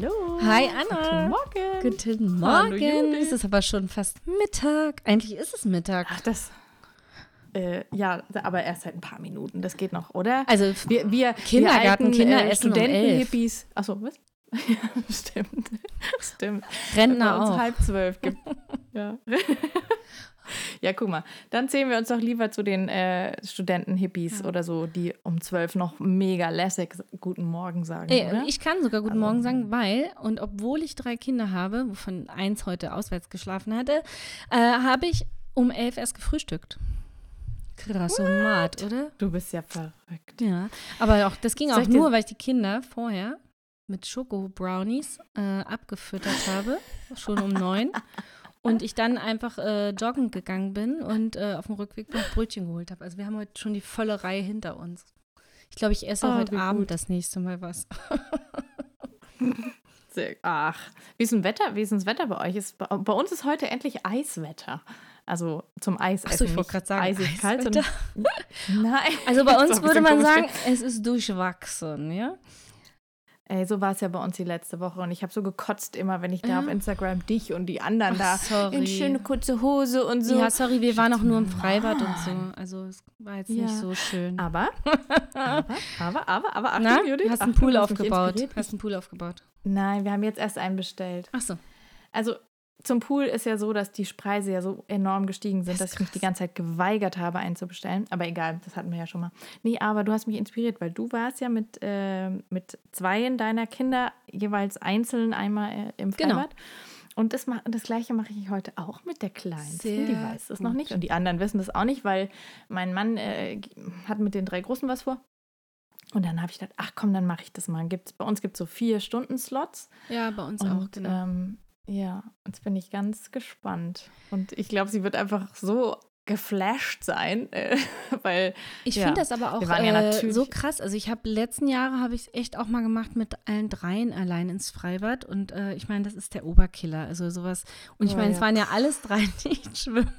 Hallo. Hi, Anna. Guten Morgen. Guten Morgen. Es ist aber schon fast Mittag. Eigentlich ist es Mittag. Ach, das. Äh, ja, aber erst seit ein paar Minuten. Das geht noch, oder? Also wir, wir Kindergarten, wir alten, Kinder äh, essen um Studenten, elf. Hippies. Achso, was? ja, stimmt. Stimmt. Rentner auch. halb zwölf gibt. ja. ja, guck mal. Dann zählen wir uns doch lieber zu den äh, Studenten-Hippies oder so, die um zwölf noch mega lässig Guten Morgen sagen, Ey, oder? ich kann sogar Guten Morgen sagen, weil, und obwohl ich drei Kinder habe, wovon eins heute auswärts geschlafen hatte, äh, habe ich um elf erst gefrühstückt. Krassomat, oder? du bist ja verrückt. Ja. Aber auch, das ging Soll auch nur, weil ich die Kinder vorher mit Schoko-Brownies äh, abgefüttert habe, schon um neun. Und ich dann einfach äh, joggen gegangen bin und äh, auf dem Rückweg noch Brötchen geholt habe. Also wir haben heute schon die volle Reihe hinter uns. Ich glaube, ich esse Oh, heute Abend gut. das nächste Mal was. Sehr, ach, wie ist, Wetter, wie ist das Wetter bei euch? Ist, bei, bei uns ist heute endlich Eiswetter. Also zum Eisessen. Ach so, ich wollte gerade sagen, Eisig kalt, sondern, Nein. Also bei uns würde man sagen, es ist durchwachsen, ja? Ey, so war es ja bei uns die letzte Woche. Und ich habe so gekotzt immer, wenn ich da Ja. auf Instagram dich und die anderen Ach, da sorry. in schöne kurze Hose und so. Ja, sorry, wir waren auch nur im Freibad und so. Also es war jetzt Ja. nicht so schön. Aber, aber, aber, aber, aber, Achtung, Na, Judith, hast einen Achtung, Pool du hast mich aufgebaut. Hast einen Pool aufgebaut. Nein, wir haben jetzt erst einen bestellt. Ach so. Also zum Pool ist ja so, dass die Preise ja so enorm gestiegen sind, Das dass ich mich die ganze Zeit geweigert habe, einen zu bestellen. Aber egal, das hatten wir ja schon mal. Nee, aber du hast mich inspiriert, weil du warst ja mit, äh, mit zweien deiner Kinder jeweils einzeln einmal äh, im Genau. Freibad. Und das, das gleiche mache ich heute auch mit der Kleinsten. die Sehr weiß das noch nicht. Und die anderen wissen das auch nicht, weil mein Mann äh, hat mit den drei Großen was vor. Und dann habe ich gedacht, ach komm, dann mache ich das mal. Gibt's, bei uns gibt es so vier Stunden-Slots. Ja, bei uns auch, Und genau. ähm, ja, jetzt bin ich ganz gespannt. Und ich glaube, sie wird einfach so geflasht sein, äh, weil Ich ja, finde das aber auch ja äh, so krass. Also ich habe letzten Jahre habe ich es echt auch mal gemacht mit allen dreien allein ins Freibad und äh, ich meine, das ist der Oberkiller. Also sowas. Und ich Oh, meine, es ja. waren ja alles drei nicht schwimmen.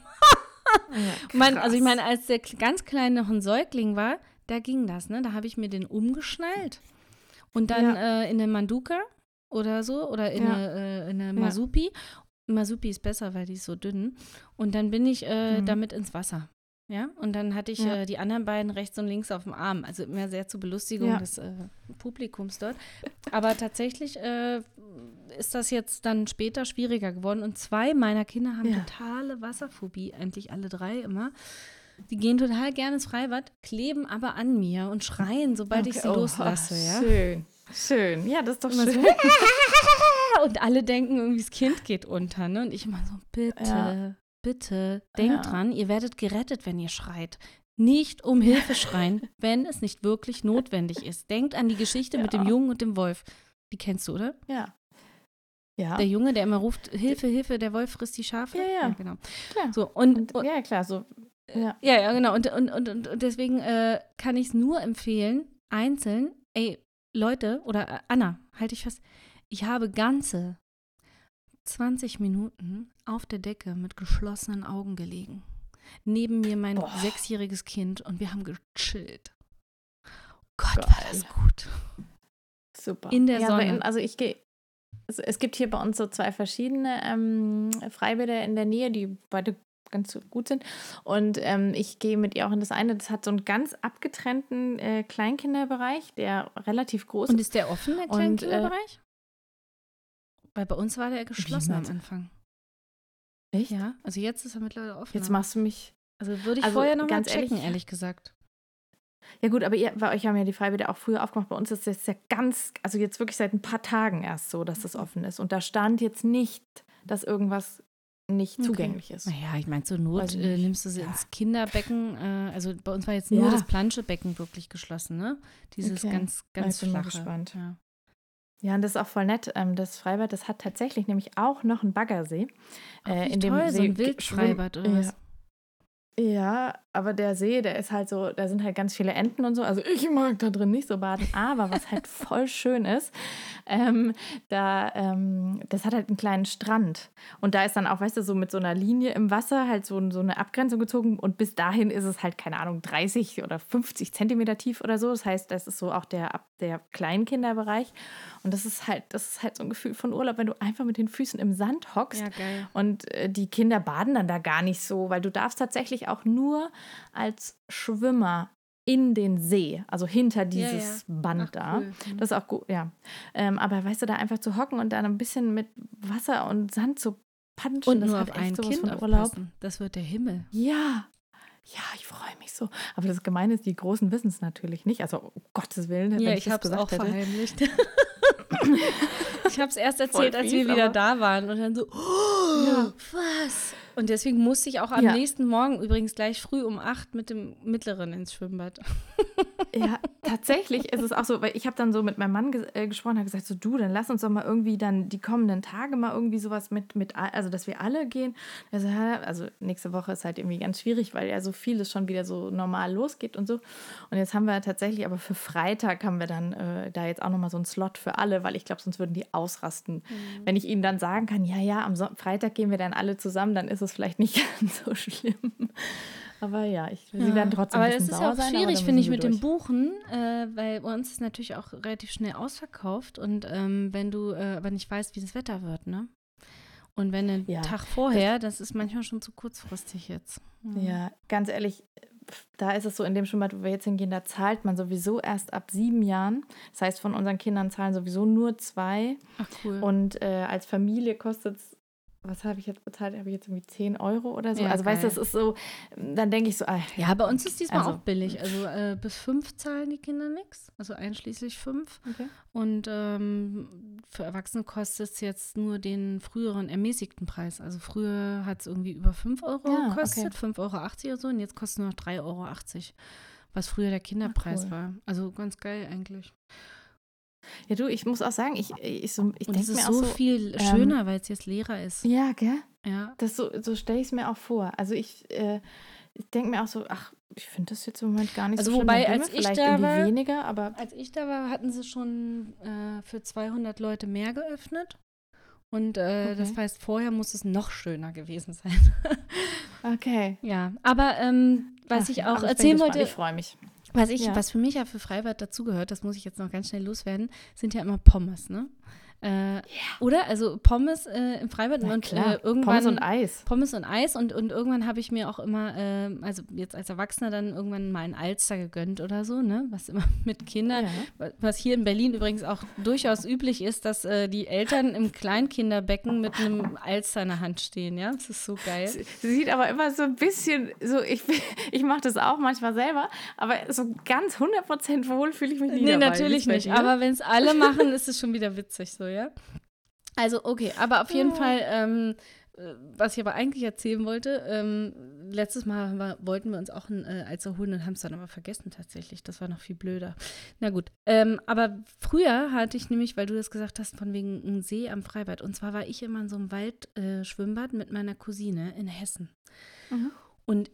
ja, Mein, also ich meine, als der ganz kleine noch ein Säugling war, da ging das, ne? Da habe ich mir den umgeschnallt und dann äh, in eine Manduka oder so oder in Ja. eine, äh, in eine Ja. Masupi. Masupi ist besser, weil die ist so dünn. Und dann bin ich äh, Mhm. damit ins Wasser. Ja, und dann hatte ich Ja. äh, die anderen beiden rechts und links auf dem Arm. Also immer sehr zur Belustigung Ja. des äh, Publikums dort. Aber tatsächlich äh, ist das jetzt dann später schwieriger geworden. Und zwei meiner Kinder haben Ja. totale Wasserphobie, eigentlich alle drei immer. Die gehen total gerne ins Freibad, kleben aber an mir und schreien, sobald ich Okay, sie oh, loslasse. Ja? Schön, schön. Ja, das ist doch Immer so, schön. und alle denken irgendwie, das Kind geht unter. Ne? Und ich immer so, bitte, Ja. bitte, denkt Ja. dran, ihr werdet gerettet, wenn ihr schreit. Nicht um Hilfe schreien, wenn es nicht wirklich notwendig ist. Denkt an die Geschichte mit dem Ja. Jungen und dem Wolf. Die kennst du, oder? Ja. Ja, Der Junge, der immer ruft, Hilfe, Hilfe, der Wolf frisst die Schafe. Ja, ja. genau. Klar. So, und, und, ja, klar, so. Ja. Ja, ja, genau. Und, und, und, und, und deswegen äh, kann ich es nur empfehlen, einzeln, ey, Leute, oder äh, Anna, halte ich fest, ich habe ganze 20 Minuten auf der Decke mit geschlossenen Augen gelegen. Neben mir mein Boah. sechsjähriges Kind und wir haben gechillt. Gott, Geil. war das gut. Super. In der ja, Sonne. In, also ich gehe. Es, es gibt hier bei uns so zwei verschiedene ähm, Freibäder in der Nähe, die beide ganz gut sind. Und ähm, ich gehe mit ihr auch in das eine. Das hat so einen ganz abgetrennten äh, Kleinkinderbereich, der relativ groß Und ist. ist der offen, der Und, Kleinkinderbereich? Weil bei uns war der geschlossen am? Anfang. Echt? Ja, also jetzt ist er mittlerweile offen. Jetzt machst du mich. Also würde ich Also, vorher noch mal ganz checken, ehrlich- ehrlich gesagt. Ja gut, aber ihr, bei euch haben ja die Freibäder auch früher aufgemacht. Bei uns ist es ja ganz, also jetzt wirklich seit ein paar Tagen erst so, dass das offen ist. Und da stand jetzt nicht, dass irgendwas nicht Okay. zugänglich ist. Naja, ich meine, zur Not äh, nimmst du sie Ja. ins Kinderbecken. Äh, also bei uns war jetzt nur Ja. das Planschebecken wirklich geschlossen, ne? Dieses Okay. ganz, ganz ich bin flache. gespannt. Ja. Ja, und das ist auch voll nett. Ähm, das Freibad, das hat tatsächlich nämlich auch noch einen Baggersee. Äh, in dem toll, so See ein ge- Wildfreibad oder was? Ja, aber der See, der ist halt so, da sind halt ganz viele Enten und so. Also ich mag da drin nicht so baden. Aber was halt voll schön ist, ähm, da, ähm, das hat halt einen kleinen Strand. Und da ist dann auch, weißt du, so mit so einer Linie im Wasser halt so, so eine Abgrenzung gezogen. Und bis dahin ist es halt, keine Ahnung, 30 oder 50 Zentimeter tief oder so. Das heißt, das ist so auch der, der Kleinkinderbereich. Und das ist halt, das ist halt so ein Gefühl von Urlaub, wenn du einfach mit den Füßen im Sand hockst. Ja, geil. Und äh, die Kinder baden dann da gar nicht so, weil du darfst tatsächlich auch nur als Schwimmer in den See, also hinter dieses Band Ach, da. cool. Das ist auch gut, ja. Ähm, aber weißt du, da einfach zu hocken und dann ein bisschen mit Wasser und Sand zu punchen, Und das nur hat auf echt ein sowas Kind von Urlaub. aufpassen. Das wird der Himmel. Ja. Ja, ich freue mich so. Aber das Gemeine ist, die Großen wissen es natürlich nicht. Also, um Gottes Willen, wenn Ja, ich, ich das habe es auch hätte. verheimlicht. ich habe es erst erzählt, als wir wieder da waren. Und dann so, oh, Ja. was? Und deswegen musste ich auch am Ja. nächsten Morgen übrigens gleich früh um acht mit dem Mittleren ins Schwimmbad. Ja, tatsächlich ist es auch so, weil ich habe dann so mit meinem Mann ges äh, gesprochen, habe gesagt, so du, dann lass uns doch mal irgendwie dann die kommenden Tage mal irgendwie sowas mit, mit also dass wir alle gehen. Also, also nächste Woche ist halt irgendwie ganz schwierig, weil ja so vieles schon wieder so normal losgeht und so. Und jetzt haben wir tatsächlich, aber für Freitag haben wir dann äh, da jetzt auch nochmal so einen Slot für alle, weil ich glaube, sonst würden die ausrasten. Wenn ich ihnen dann sagen kann, ja, ja, am Son Freitag gehen wir dann alle zusammen, dann ist es vielleicht nicht ganz so schlimm. Aber ja, ich, sie werden trotzdem aber ein es bisschen ist auch schwierig, finde ich, mit durch. Buchen, äh, weil bei uns ist natürlich auch relativ schnell ausverkauft und ähm, wenn du äh, aber nicht weißt, wie das Wetter wird, ne? Und wenn ein Ja, Tag vorher, das ist manchmal schon zu kurzfristig jetzt. Mhm. Ja, ganz ehrlich, da ist es so, in dem Schwimmbad, wo wir jetzt hingehen, da zahlt man sowieso erst ab sieben Jahren. Das heißt, von unseren Kindern zahlen sowieso nur zwei. Ach cool. Und äh, als Familie kostet es, was habe ich jetzt bezahlt? Habe ich jetzt irgendwie 10 Euro oder so? Ja, also, weißt du, geil. das ist so, dann denke ich so, ah, Ja, bei uns ist diesmal Also, auch billig. Also äh, bis fünf zahlen die Kinder nichts, also einschließlich fünf. Okay. Und ähm, für Erwachsene kostet es jetzt nur den früheren ermäßigten Preis. Also früher hat es irgendwie über 5 Euro Ja, gekostet, okay. 5,80 Euro oder so. Und jetzt kostet es nur noch 3,80 Euro, was früher der Kinderpreis cool. war. Also ganz geil eigentlich. Ja, du, ich muss auch sagen, ich, ich, so, ich denke es ist mir auch so so, viel ähm, schöner, weil es jetzt leerer ist. ja, gell? Ja. Das so, so stelle ich es mir auch vor. Also, ich, äh, ich denke mir auch so, ach, ich finde das jetzt im Moment gar nicht Also so schlimm. wobei, als ich da war- weniger, aber Als ich da war, hatten sie schon äh, für 200 Leute mehr geöffnet. Und äh, das Okay. heißt, vorher muss es noch schöner gewesen sein. okay. ja, aber ähm, was Ach ich auch erzählen wollte, Ich freue mich. Was, ich, Ja. was für mich ja für Freibad dazugehört, das muss ich jetzt noch ganz schnell loswerden, sind ja immer Pommes, ne? Äh, Oder? Also Pommes äh, im Freibad Na und klar, äh, irgendwann. Pommes und Eis. Pommes und Eis und, und irgendwann habe ich mir auch immer, äh, also jetzt als Erwachsener dann irgendwann mal ein Alster gegönnt oder so, ne? Was immer mit Kindern, Ja. wa- was hier in Berlin übrigens auch durchaus üblich ist, dass äh, die Eltern im Kleinkinderbecken mit einem Alster in der Hand stehen, ja? Das ist so geil. Sie sieht aber immer so ein bisschen, so ich, ich mache das auch manchmal selber, aber so ganz 100% wohl fühle ich mich nie Nee, dabei. natürlich nicht. Aber wenn es alle machen, ist es schon wieder witzig so, ja? Also, okay, aber auf jeden Fall, ähm, äh, was ich aber eigentlich erzählen wollte, ähm, letztes Mal wir, wollten wir uns auch ein äh, Alster holen und haben es dann aber vergessen tatsächlich. Das war noch viel blöder. Na gut, ähm, aber früher hatte ich nämlich, weil du das gesagt hast, von wegen einem See am Freibad. Und zwar war ich immer in so einem Waldschwimmbad äh, mit meiner Cousine in Hessen. Mhm. Und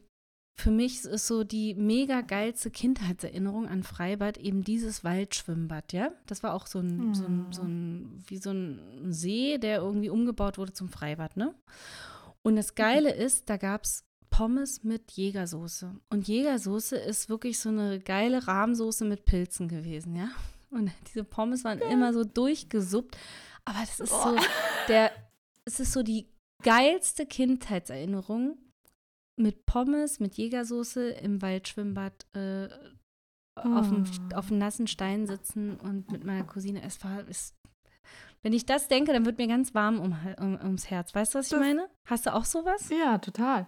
für mich ist so die mega geilste Kindheitserinnerung an Freibad eben dieses Waldschwimmbad, ja. Das war auch so ein, so ein, so ein, wie so ein See, der irgendwie umgebaut wurde zum Freibad, ne? Und das Geile ist, da gab es Pommes mit Jägersoße. Und Jägersoße ist wirklich so eine geile Rahmsoße mit Pilzen gewesen, ja. Und diese Pommes waren immer so durchgesuppt. Aber das ist so der, es ist so die geilste Kindheitserinnerung mit Pommes, mit Jägersoße im Waldschwimmbad äh, auf, dem, Oh. auf dem nassen Stein sitzen und mit meiner Cousine. Es war, es, wenn ich das denke, dann wird mir ganz warm um, um, ums Herz. Weißt du, was ich Das- meine? Hast du auch sowas? Ja, total.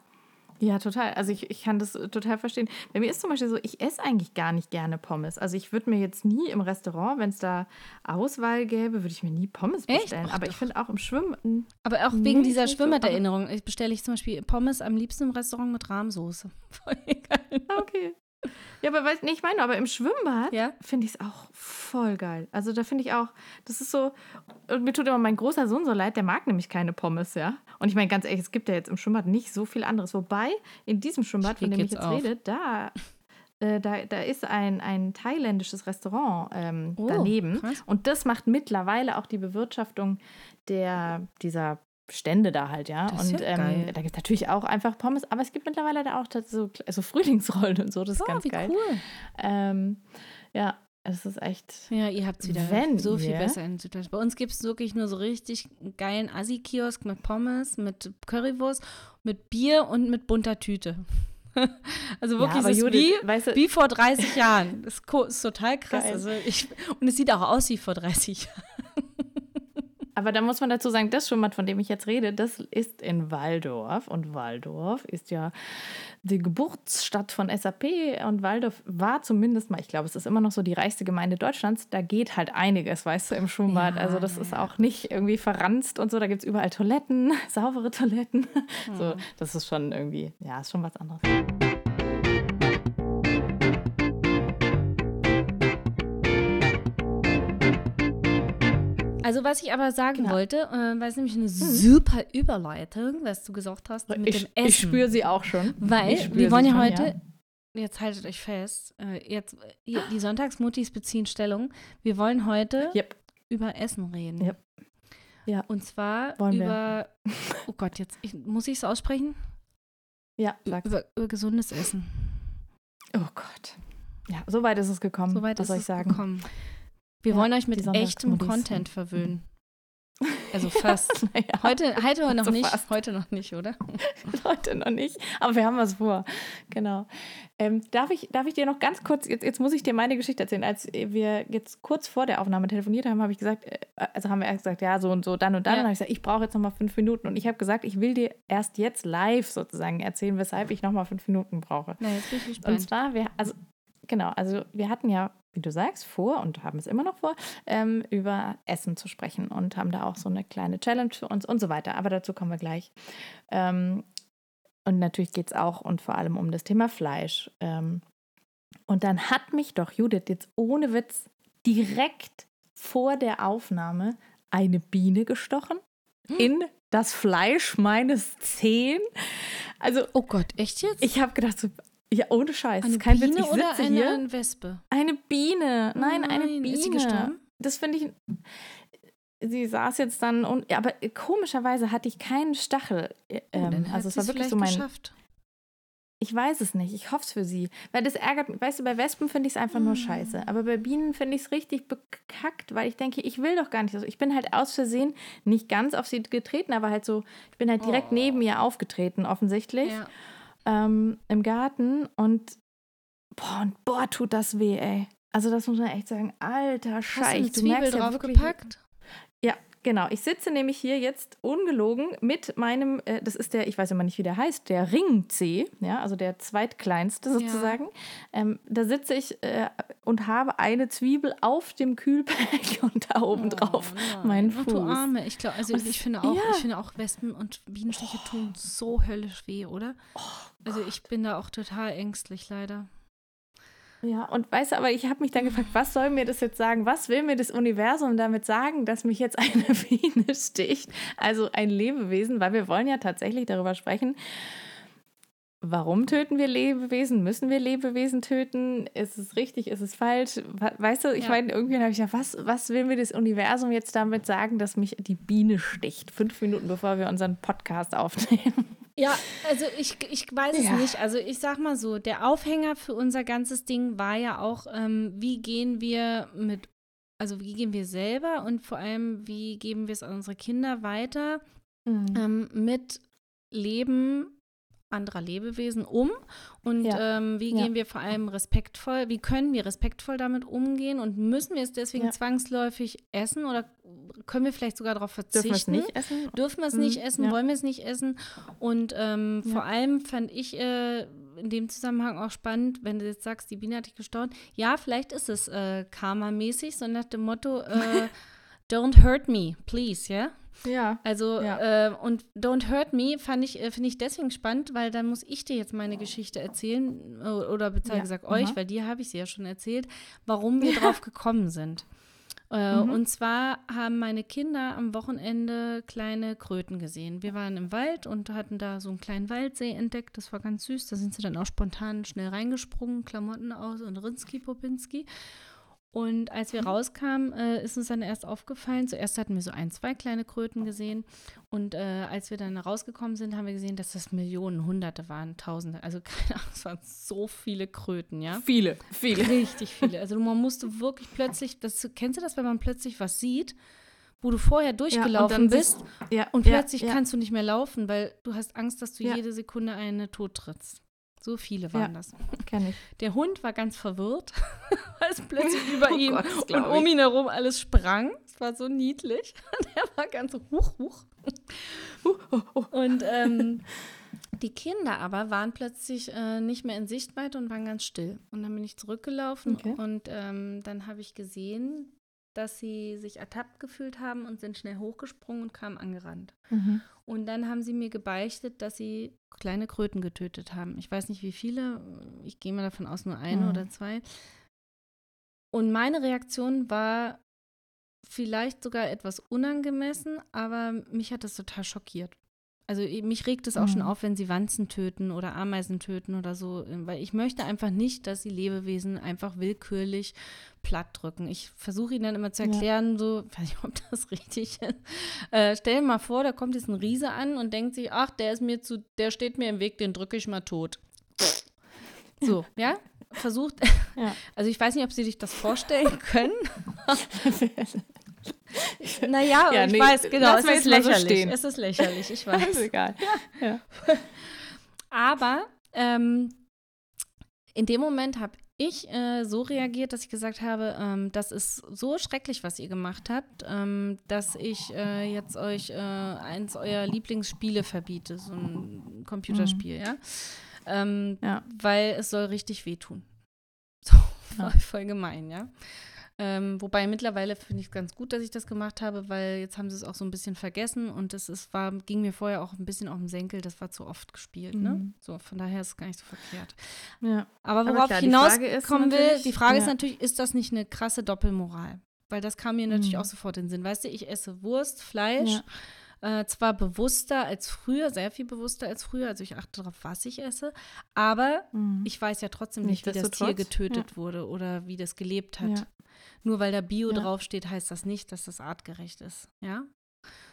Ja, total. Also ich, ich kann das äh, total verstehen. Bei mir ist zum Beispiel so, ich esse eigentlich gar nicht gerne Pommes. Also ich würde mir jetzt nie im Restaurant, wenn es da Auswahl gäbe, würde ich mir nie Pommes Echt? bestellen. Ach Aber ich finde auch im Schwimmen. Aber auch wegen dieser nicht so, Schwimmbaderinnerung ich bestelle ich zum Beispiel Pommes am liebsten im Restaurant mit Rahmsoße. Voll egal. Ah, Okay. Ja, aber weiß, nee, ich meine, aber im Schwimmbad Ja. finde ich es auch voll geil. Also da finde ich auch, das ist so, und mir tut immer mein großer Sohn so leid, der mag nämlich keine Pommes, ja. Und ich meine, ganz ehrlich, es gibt ja jetzt im Schwimmbad nicht so viel anderes. Wobei, in diesem Schwimmbad, von dem ich jetzt jetzt auf. rede, da, äh, da, da ist ein, ein thailändisches Restaurant ähm, Oh, daneben. krass. Und das macht mittlerweile auch die Bewirtschaftung der, dieser Stände da halt, ja. Das und ja ähm, da gibt es natürlich auch einfach Pommes, aber es gibt mittlerweile da auch so, so Frühlingsrollen und so, das ist Oh, ganz wie geil. cool. Ähm, ja, es ist echt. Ja, ihr habt es wieder Wenn so viel besser in Süddeutschland. Bei uns gibt es wirklich nur so richtig geilen Assi-Kiosk mit Pommes, mit Currywurst, mit Bier und mit bunter Tüte. Also wirklich, ist Judith, wie, weißt du- wie vor 30 Jahren. Das ist, total krass. Also ich, und es sieht auch aus wie vor 30 Jahren. Aber da muss man dazu sagen, das Schwimmbad, von dem ich jetzt rede, das ist in Waldorf. Und Waldorf ist ja die Geburtsstadt von SAP. Und Waldorf war zumindest mal, ich glaube, es ist immer noch so die reichste Gemeinde Deutschlands. Da geht halt einiges, weißt du, im Schwimmbad. Ja, also das ja, ist auch nicht irgendwie verranzt und so. Da gibt es überall Toiletten, saubere Toiletten. So, das ist schon irgendwie, ja, ist schon was anderes. Also was ich aber sagen Genau. wollte, äh, weil es nämlich eine super Überleitung, was du gesagt hast, mit ich dem Essen. ich spüre sie auch schon. Weil wir wollen ja schon, heute, jetzt haltet euch fest, äh, jetzt äh, die Sonntagsmutis beziehen Stellung. Wir wollen heute Yep. über Essen reden. Yep. Ja. Und zwar Wollen wir. über, oh Gott, jetzt ich, muss ich es aussprechen? Ja, sag's. Über, über gesundes Essen. Oh Gott. Ja, so weit ist es gekommen. Soweit was ist ich es sagen? gekommen. Wir Ja, wollen euch mit echtem Sonntagsmodis. Content verwöhnen. Also fast. Naja. Heute, heute noch nicht. fast. Heute noch nicht, oder? Heute noch nicht, aber wir haben was vor. Genau. Ähm, darf, ich, darf ich dir noch ganz kurz, jetzt, jetzt muss ich dir meine Geschichte erzählen. Als wir jetzt kurz vor der Aufnahme telefoniert haben, habe ich gesagt, äh, also haben wir erst gesagt, ja, so und so, dann und dann. Ja. Und dann habe ich gesagt, ich brauche jetzt nochmal fünf Minuten. Und ich habe gesagt, ich will dir erst jetzt live sozusagen erzählen, weshalb ich nochmal fünf Minuten brauche. Na, jetzt bin ich Und gespannt. zwar, wir, also, genau, also wir hatten ja, wie du sagst, vor und haben es immer noch vor, ähm, über Essen zu sprechen und haben da auch so eine kleine Challenge für uns und so weiter. Aber dazu kommen wir gleich. Ähm, und natürlich geht es auch und vor allem um das Thema Fleisch. Ähm, und dann hat mich doch Judith jetzt ohne Witz direkt vor der Aufnahme eine Biene gestochen in das Fleisch meines Zehen. Also Oh Gott, echt jetzt? ich habe gedacht, so, ja, ohne Scheiß. eine kein Biene Witz, ich oder eine, hier. eine Wespe? Eine Biene. Nein, eine Nein, Biene. ist sie gestorben? Das finde ich. Sie saß jetzt dann und. Ja, aber komischerweise hatte ich keinen Stachel. äh, Oh, dann Ähm, hat also es war wirklich so mein. geschafft. Ich weiß es nicht. Ich hoffe es für sie. Weil das ärgert mich. Weißt du, bei Wespen finde ich es einfach nur Mm. scheiße. Aber bei Bienen finde ich es richtig bekackt, weil ich denke, ich will doch gar nicht. Also ich bin halt aus Versehen nicht ganz auf sie getreten, aber halt so, ich bin halt direkt Oh. neben ihr aufgetreten, offensichtlich. Ja. Ähm, im Garten und boah, und boah, tut das weh, ey. Also das muss man echt sagen. Alter Hast du eine Zwiebel draufgepackt? Ja, genau. Ich sitze nämlich hier jetzt ungelogen mit meinem, äh, das ist der, ich weiß immer nicht, wie der heißt, der Ringzeh, ja, also der zweitkleinste sozusagen. Ähm, da sitze ich äh, und habe eine Zwiebel auf dem Kühlpack und da oben drauf Oh, meinen. Fuß. Ach, du Arme. Ich glaube, also ich es- finde auch, ja. ich finde auch Wespen und Bienenstiche tun so höllisch weh, oder? Oh also ich bin da auch total ängstlich, leider. Ja, und weißt du, aber ich habe mich dann gefragt, was soll mir das jetzt sagen? Was will mir das Universum damit sagen, dass mich jetzt eine Biene sticht? Also ein Lebewesen, weil wir wollen ja tatsächlich darüber sprechen. Warum töten wir Lebewesen? Müssen wir Lebewesen töten? Ist es richtig? Ist es falsch? We- Weißt du, ich Ja. meine, irgendwie habe ich ja, was, was will mir das Universum jetzt damit sagen, dass mich die Biene sticht? Fünf Minuten bevor wir unseren Podcast aufnehmen. Ja, also ich, ich weiß es Ja. nicht. Also ich sag mal so, der Aufhänger für unser ganzes Ding war ja auch, ähm, wie gehen wir mit, also wie gehen wir selber und vor allem, wie geben wir es an unsere Kinder weiter, Mhm. ähm, mit Leben anderer Lebewesen um und Ja. ähm, wie Ja. gehen wir vor allem respektvoll, wie können wir respektvoll damit umgehen und müssen wir es deswegen Ja. zwangsläufig essen oder können wir vielleicht sogar darauf verzichten? Dürfen wir es nicht essen? Dürfen wir es Mhm, nicht essen? ja. Wollen wir es nicht essen? Und ähm, Ja. vor allem fand ich äh, in dem Zusammenhang auch spannend, wenn du jetzt sagst, die Biene hat dich gestaunt. Ja, vielleicht ist es äh, Karma-mäßig, so nach dem Motto, äh, don't hurt me, please, ja? Ja. Also, Ja. äh, und Don't Hurt Me fand ich, äh, finde ich deswegen spannend, weil dann muss ich dir jetzt meine Geschichte erzählen, äh, oder besser Ja, gesagt aha. euch, weil dir habe ich sie ja schon erzählt, warum wir drauf gekommen sind. Äh, Mhm. Und zwar haben meine Kinder am Wochenende kleine Kröten gesehen. Wir waren im Wald und hatten da so einen kleinen Waldsee entdeckt. Das war ganz süß. Da sind sie dann auch spontan schnell reingesprungen, Klamotten aus und Rinski Popinski. Und als wir rauskamen, äh, ist uns dann erst aufgefallen, zuerst hatten wir so ein, zwei kleine Kröten gesehen. Und äh, als wir dann rausgekommen sind, haben wir gesehen, dass das Millionen, Hunderte waren, Tausende. Also keine Ahnung, es waren so viele Kröten, ja. Viele, viele. Richtig viele. Also man musste wirklich plötzlich, das, kennst du das, wenn man plötzlich was sieht, wo du vorher durchgelaufen dann bist Ja, und ja, plötzlich ja. kannst du nicht mehr laufen, weil du hast Angst, dass du Ja. jede Sekunde eine tot trittst. So viele waren Ja. das. Kenn ich. Der Hund war ganz verwirrt, weil es plötzlich über Oh ihn Gott, und um ihn herum alles sprang. Es war so niedlich. Der war ganz so huch, huch. Und ähm, die Kinder aber waren plötzlich äh, nicht mehr in Sichtweite und waren ganz still. Und dann bin ich zurückgelaufen Okay. und ähm, dann habe ich gesehen, dass sie sich ertappt gefühlt haben und sind schnell hochgesprungen und kamen angerannt. Mhm. Und dann haben sie mir gebeichtet, dass sie kleine Kröten getötet haben. Ich weiß nicht, wie viele. Ich gehe mal davon aus, nur eine Mhm. oder zwei. Und meine Reaktion war vielleicht sogar etwas unangemessen, aber mich hat das total schockiert. Also mich regt es auch schon Mhm. auf, wenn sie Wanzen töten oder Ameisen töten oder so, äh, weil ich möchte einfach nicht, dass die Lebewesen einfach willkürlich platt drücken. Ich versuche ihnen dann immer zu Ja. erklären, so, ich weiß nicht, ob das richtig ist. Äh, stell dir mal vor, da kommt jetzt ein Riese an und denkt sich, ach, der ist mir zu, der steht mir im Weg, den drücke ich mal tot. So, ja? Versucht, Ja. also ich weiß nicht, ob Sie sich das vorstellen können. naja, Ja, ich nee, weiß, genau, es ist so lächerlich. stehen. es ist lächerlich, ich ist weiß. egal. Aber ähm, in dem Moment habe ich äh, so reagiert, dass ich gesagt habe, ähm, das ist so schrecklich, was ihr gemacht habt, ähm, dass ich äh, jetzt euch äh, eins eurer Lieblingsspiele verbiete, so ein Computerspiel, ja? Ähm, Ja. Weil es soll richtig wehtun. So, Ja. voll, voll gemein, ja. Ähm, wobei mittlerweile finde ich es ganz gut, dass ich das gemacht habe, weil jetzt haben sie es auch so ein bisschen vergessen und es ist, war, ging mir vorher auch ein bisschen auf den Senkel, das war zu oft gespielt. Ne? Mhm. So, von daher ist es gar nicht so verkehrt. Ja. Aber worauf ich hinauskommen ist will, die Frage ist ja. natürlich, ist das nicht eine krasse Doppelmoral? Weil das kam mir natürlich Mhm. auch sofort in den Sinn. Weißt du, ich esse Wurst, Fleisch, Ja. äh, zwar bewusster als früher, sehr viel bewusster als früher, also ich achte darauf, was ich esse, aber Mhm. ich weiß ja trotzdem nicht, wie das Tier getötet wurde oder wie das gelebt hat. Ja. Nur weil da Bio Ja. draufsteht, heißt das nicht, dass das artgerecht ist. Ja?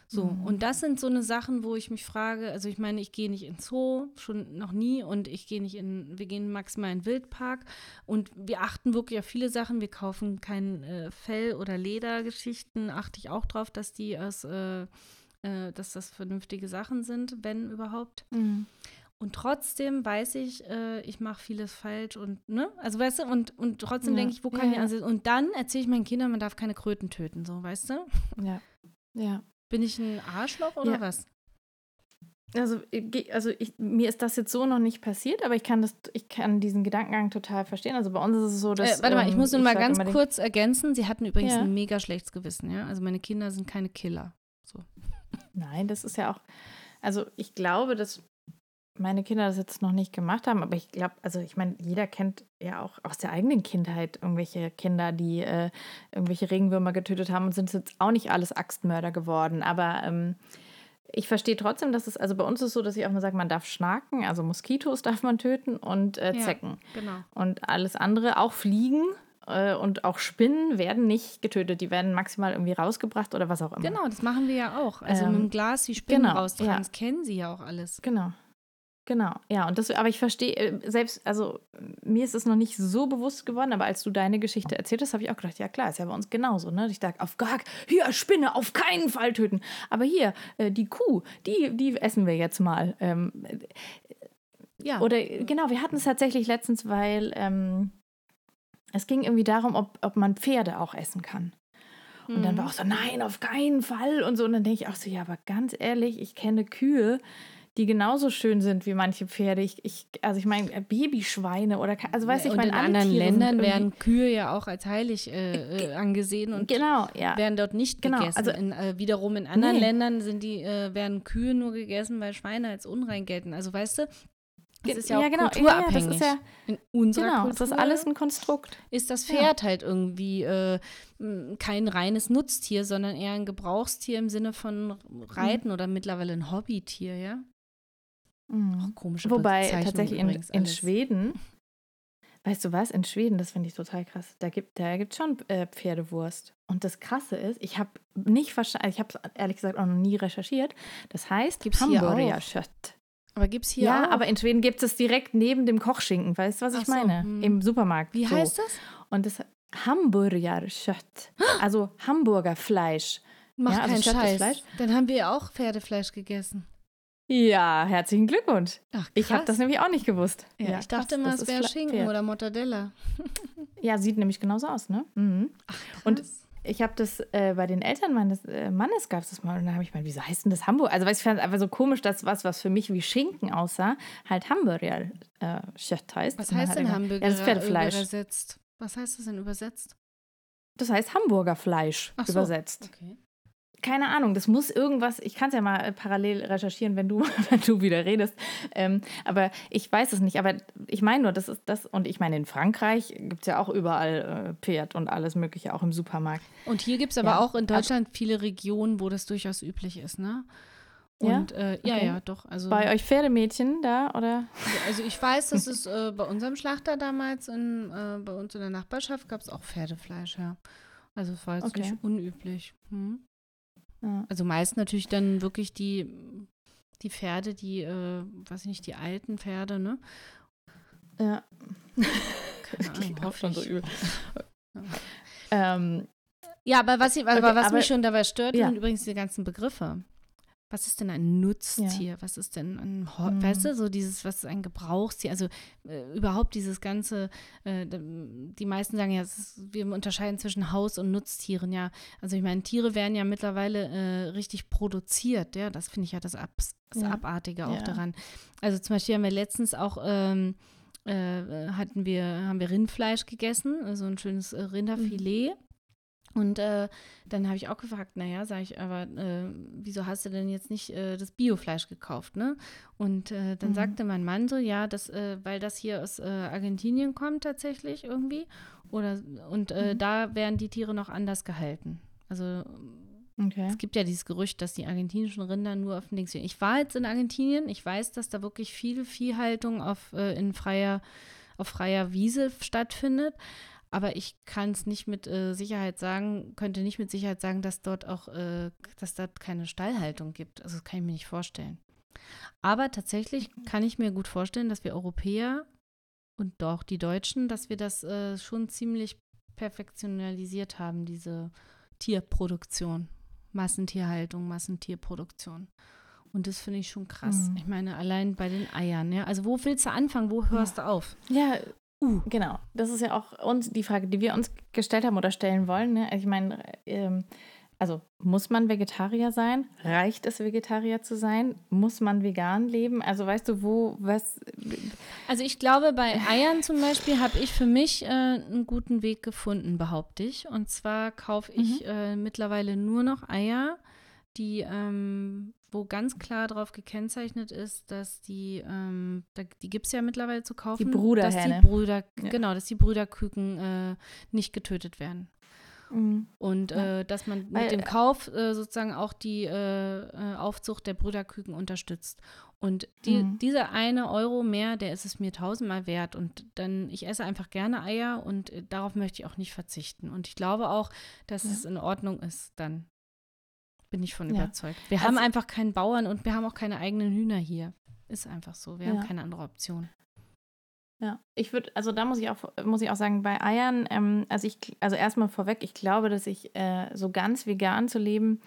So, Mhm. und das sind so eine Sachen, wo ich mich frage, also ich meine, ich gehe nicht ins Zoo, schon noch nie, und ich gehe nicht in, wir gehen maximal in den Wildpark und wir achten wirklich auf viele Sachen. Wir kaufen kein äh, Fell- oder Ledergeschichten, achte ich auch drauf, dass die aus, äh, äh, dass das vernünftige Sachen sind, wenn überhaupt. Mhm. Und trotzdem weiß ich, äh, ich mache vieles falsch und, ne? Also, weißt du, und, und trotzdem Ja. denke ich, wo kann Ja, ich ansetzen? Und dann erzähle ich meinen Kindern, man darf keine Kröten töten, so, weißt du? Ja. Ja. Bin ich ein Arschloch oder Ja. was? Also, geh- also ich, mir ist das jetzt so noch nicht passiert, aber ich kann das, ich kann diesen Gedankengang total verstehen. Also bei uns ist es so, dass. äh, warte mal, ich ähm, muss nur mal ganz kurz ergänzen. Sie hatten übrigens Ja. ein mega schlechtes Gewissen, ja? Also, meine Kinder sind keine Killer. Nein, das ist ja auch. Also ich glaube, dass meine Kinder das jetzt noch nicht gemacht haben, aber ich glaube, also ich meine, jeder kennt ja auch aus der eigenen Kindheit irgendwelche Kinder, die äh, irgendwelche Regenwürmer getötet haben und sind jetzt auch nicht alles Axtmörder geworden. Aber ähm, ich verstehe trotzdem, dass es, also bei uns ist es so, dass ich auch mal sage, man darf schnaken, also Moskitos darf man töten und äh, Ja. Zecken. Genau. Und alles andere, auch Fliegen äh, und auch Spinnen, werden nicht getötet. Die werden maximal irgendwie rausgebracht oder was auch immer. Genau, das machen wir ja auch. Also, Ähm, mit dem Glas die Spinnen genau, raustragen, ja. das kennen sie ja auch alles. Genau. Genau, ja, und das, aber ich verstehe, äh, selbst, also mir ist es noch nicht so bewusst geworden, aber als du deine Geschichte erzählt hast, habe ich auch gedacht, ja klar, ist ja bei uns genauso, ne? Ich dachte, auf gar, hier, Spinne, auf keinen Fall töten. Aber hier, äh, die Kuh, die, die essen wir jetzt mal. Ähm, ja. Oder genau, wir hatten es tatsächlich letztens, weil ähm, es ging irgendwie darum, ob, ob man Pferde auch essen kann. Und dann Mhm. war auch so, nein, auf keinen Fall und so. Und dann denke ich auch so, ja, aber ganz ehrlich, ich kenne Kühe, die genauso schön sind wie manche Pferde. Ich, ich, also ich meine, Babyschweine oder, also weiß ich, und meine, in anderen Tiere Ländern werden Kühe ja auch als heilig äh, äh, angesehen und Genau, ja. werden dort nicht Genau, gegessen. also- in, äh, wiederum in anderen Nee. Ländern sind die, äh, werden Kühe nur gegessen, weil Schweine als unrein gelten. Also weißt du, das ist ja auch genau, kulturabhängig. Ja, ja, in unserer genau, Kultur das ist alles ein Konstrukt. ist das Ja. Pferd halt irgendwie äh, kein reines Nutztier, sondern eher ein Gebrauchstier im Sinne von Reiten oder mittlerweile ein Hobbytier, ja? Mhm. Komische Wobei tatsächlich in, in. Schweden, weißt du was, in Schweden, das finde ich total krass, da gibt da gibt schon äh, Pferdewurst. Und das Krasse ist, ich habe nicht verstanden, ich habe es ehrlich gesagt auch noch nie recherchiert, das heißt Gibt's hier auch? Hamburgerkött. Aber gibt es hier Ja, auch? aber in Schweden gibt es direkt neben dem Kochschinken, weißt du, was ich Ach so, meine? hm. Im Supermarkt. Wie so. heißt das? Und das Hamburgerkött, also Hamburgerfleisch. Mach Ja, also keinen Scheiß. Fleisch- Dann haben wir auch Pferdefleisch gegessen. Ja, herzlichen Glückwunsch. Ach, Ich habe das nämlich auch nicht gewusst. Ja, ich dachte krass, immer, das es wäre Schinken Pferd. oder Mortadella. Ja, sieht nämlich genauso aus, ne? Mhm. Und Krass. ich habe das äh, bei den Eltern meines äh, Mannes gab es das mal und dann habe ich mal, wieso heißt denn das Hamburg? Also, weil ich fand es einfach so komisch, dass was, was für mich wie Schinken aussah, halt Hamburger äh, Kött heißt. Was Und heißt denn er- Hamburger Ja, das ist Pferdefleisch. übersetzt? Was heißt das denn übersetzt? Das heißt Hamburgerfleisch Ach so. übersetzt. Okay. Keine Ahnung, das muss irgendwas, ich kann es ja mal äh, parallel recherchieren, wenn du, wenn du wieder redest. Ähm, aber ich weiß es nicht. Aber ich meine nur, das ist das, und ich meine, in Frankreich gibt es ja auch überall äh, Pferd und alles Mögliche, auch im Supermarkt. Und hier gibt es aber Ja, auch in Deutschland viele Regionen, wo das durchaus üblich ist, ne? Ja? Und äh, ja, Okay. ja, doch. Also, Bei euch Pferdemädchen da, oder? also ich weiß, dass es äh, bei unserem Schlachter damals, in, äh, bei uns in der Nachbarschaft, gab es auch Pferdefleisch, ja. Also es war jetzt Okay. nicht unüblich. Hm? Ja. Also meist natürlich dann wirklich die, die Pferde, die, äh, weiß ich nicht, die alten Pferde, ne? Ja. Keine Ahnung, hoffe ich. übel. ähm, Ja, aber was, ich, aber Okay, was aber- mich schon dabei stört, Ja. sind übrigens diese ganzen Begriffe. Was ist denn ein Nutztier? Was ist denn ein, Mhm. weißt du, so dieses, was ist ein Gebrauchstier? Also äh, überhaupt dieses ganze, äh, die meisten sagen ja, ist, wir unterscheiden zwischen Haus- und Nutztieren, ja. Also ich meine, Tiere werden ja mittlerweile äh, richtig produziert, ja. Das finde ich ja das, Abs das Ja. Abartige auch Ja. daran. Also zum Beispiel haben wir letztens auch ähm, äh, hatten wir, haben wir Rindfleisch gegessen, so also ein schönes äh, Rinderfilet. Und äh, dann habe ich auch gefragt, naja, sage ich, aber äh, wieso hast du denn jetzt nicht äh, das Biofleisch gekauft, ne? Und äh, dann Mhm. sagte mein Mann so, ja, das, äh, weil das hier aus äh, Argentinien kommt tatsächlich irgendwie. Oder und Mhm. da werden die Tiere noch anders gehalten. Also okay. es gibt ja dieses Gerücht, dass die argentinischen Rinder nur auf dem Dings stehen. Ich war jetzt in Argentinien, ich weiß, dass da wirklich viel Viehhaltung auf, in freier, auf freier Wiese stattfindet. Aber ich kann es nicht mit äh, Sicherheit sagen, könnte nicht mit Sicherheit sagen, dass dort auch, äh, dass dort keine Stallhaltung gibt. Also das kann ich mir nicht vorstellen. Aber tatsächlich kann ich mir gut vorstellen, dass wir Europäer und auch die Deutschen, dass wir das äh, schon ziemlich perfektionalisiert haben, diese Tierproduktion. Massentierhaltung, Massentierproduktion. Und das finde ich schon krass. Mhm. Ich meine, allein bei den Eiern, ja. Also wo willst du anfangen? Wo hörst du auf? Ja, Uh. genau. Das ist ja auch uns die Frage, die wir uns gestellt haben oder stellen wollen. Ne? Ich meine, ähm, also muss man Vegetarier sein? Reicht es, Vegetarier zu sein? Muss man vegan leben? Also weißt du, wo, was. Also ich glaube, bei Eiern zum Beispiel habe ich für mich äh, einen guten Weg gefunden, behaupte ich. Und zwar kaufe ich äh, mittlerweile nur noch Eier, die, ähm, wo ganz klar darauf gekennzeichnet ist, dass die, ähm, da, die gibt es ja mittlerweile zu kaufen, dass Bruderhähne. die Brüder, Ja. genau, dass die Brüderküken äh, nicht getötet werden. Mhm. Und Ja. äh, dass man Weil, mit dem äh, Kauf äh, sozusagen auch die äh, äh, Aufzucht der Brüderküken unterstützt. Und die, Mhm. dieser eine Euro mehr, der ist es mir tausendmal wert. Und dann, ich esse einfach gerne Eier und darauf möchte ich auch nicht verzichten. Und ich glaube auch, dass Ja. es in Ordnung ist, dann bin ich von Ja. überzeugt. Wir Also- haben einfach keinen Bauern und wir haben auch keine eigenen Hühner hier. Ist einfach so. Wir Ja. haben keine andere Option. Ja, ich würde, also da muss ich auch, muss ich auch sagen, bei Eiern, ähm, also ich, also erstmal vorweg, ich glaube, dass ich äh, so ganz vegan zu leben,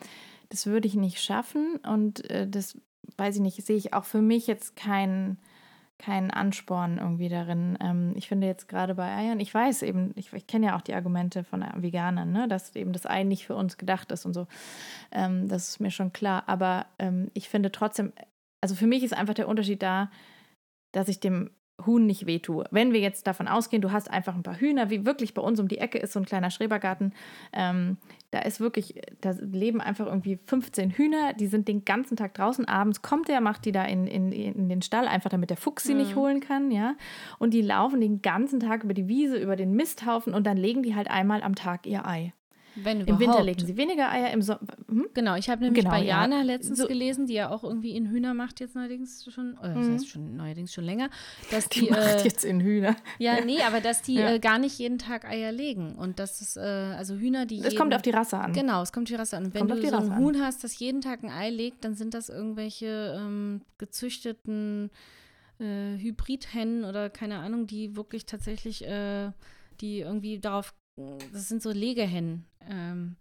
das würde ich nicht schaffen und äh, das weiß ich nicht, sehe ich auch für mich jetzt keinen keinen Ansporn irgendwie darin. Ähm, ich finde jetzt gerade bei Eiern, ich weiß eben, ich, ich kenne ja auch die Argumente von Veganern, ne, dass eben das Ei nicht für uns gedacht ist und so. Ähm, das ist mir schon klar. Aber ähm, ich finde trotzdem, also für mich ist einfach der Unterschied da, dass ich dem Huhn nicht wehtue. Wenn wir jetzt davon ausgehen, du hast einfach ein paar Hühner, wie wirklich bei uns um die Ecke ist so ein kleiner Schrebergarten, ähm, da ist wirklich, da leben einfach irgendwie 15 Hühner, die sind den ganzen Tag draußen. Abends kommt der, macht die da in, in, in den Stall, einfach damit der Fuchs sie mhm. nicht holen kann, ja. Und die laufen den ganzen Tag über die Wiese, über den Misthaufen und dann legen die halt einmal am Tag ihr Ei. Wenn Im Winter legen sie weniger Eier, im Sommer. Hm? Genau, ich habe nämlich genau, bei Jana ja. letztens so. gelesen, die ja auch irgendwie in Hühner macht jetzt neuerdings schon, äh, das mhm. heißt schon neuerdings schon länger, dass die, die macht äh, jetzt in Hühner. Ja, nee, aber dass die ja. äh, gar nicht jeden Tag Eier legen und das ist äh, also Hühner, die. Es kommt auf die Rasse an. Genau, es kommt auf die Rasse an. Und wenn du so ein Huhn hast, das jeden Tag ein Ei legt, dann sind das irgendwelche ähm, gezüchteten äh, Hybridhennen oder keine Ahnung, die wirklich tatsächlich äh, die irgendwie darauf das sind so Legehennen, ähm,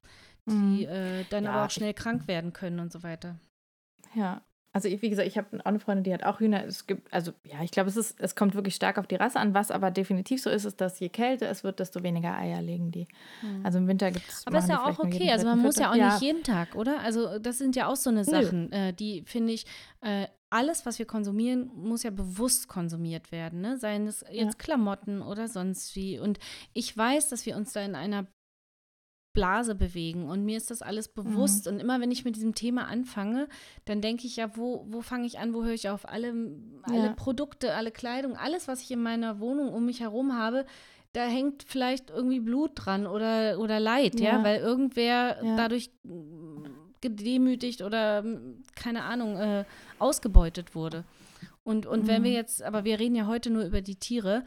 die mhm. äh, dann ja, aber auch schnell krank werden können und so weiter. Ja, also wie gesagt, ich habe auch eine Freundin, die hat auch Hühner. Es gibt, also ja, ich glaube, es ist, es kommt wirklich stark auf die Rasse an. Was aber definitiv so ist, ist, dass je kälter es wird, desto weniger Eier legen die. Mhm. Also im Winter gibt es. Aber ist ja auch okay. Also man muss ja auch ja. nicht jeden Tag, oder? Also das sind ja auch so eine Sachen, äh, die finde ich. Äh, alles, was wir konsumieren, muss ja bewusst konsumiert werden, ne? Seien es jetzt ja. Klamotten oder sonst wie. Und ich weiß, dass wir uns da in einer Blase bewegen und mir ist das alles bewusst. Mhm. Und immer wenn ich mit diesem Thema anfange, dann denke ich ja, wo, wo fange ich an, wo höre ich auf? Alle, alle ja. Produkte, alle Kleidung, alles, was ich in meiner Wohnung um mich herum habe, da hängt vielleicht irgendwie Blut dran oder, oder Leid, ja, ja weil irgendwer ja. dadurch gedemütigt oder keine Ahnung, äh, ausgebeutet wurde. Und, und mhm. wenn wir jetzt, aber wir reden ja heute nur über die Tiere,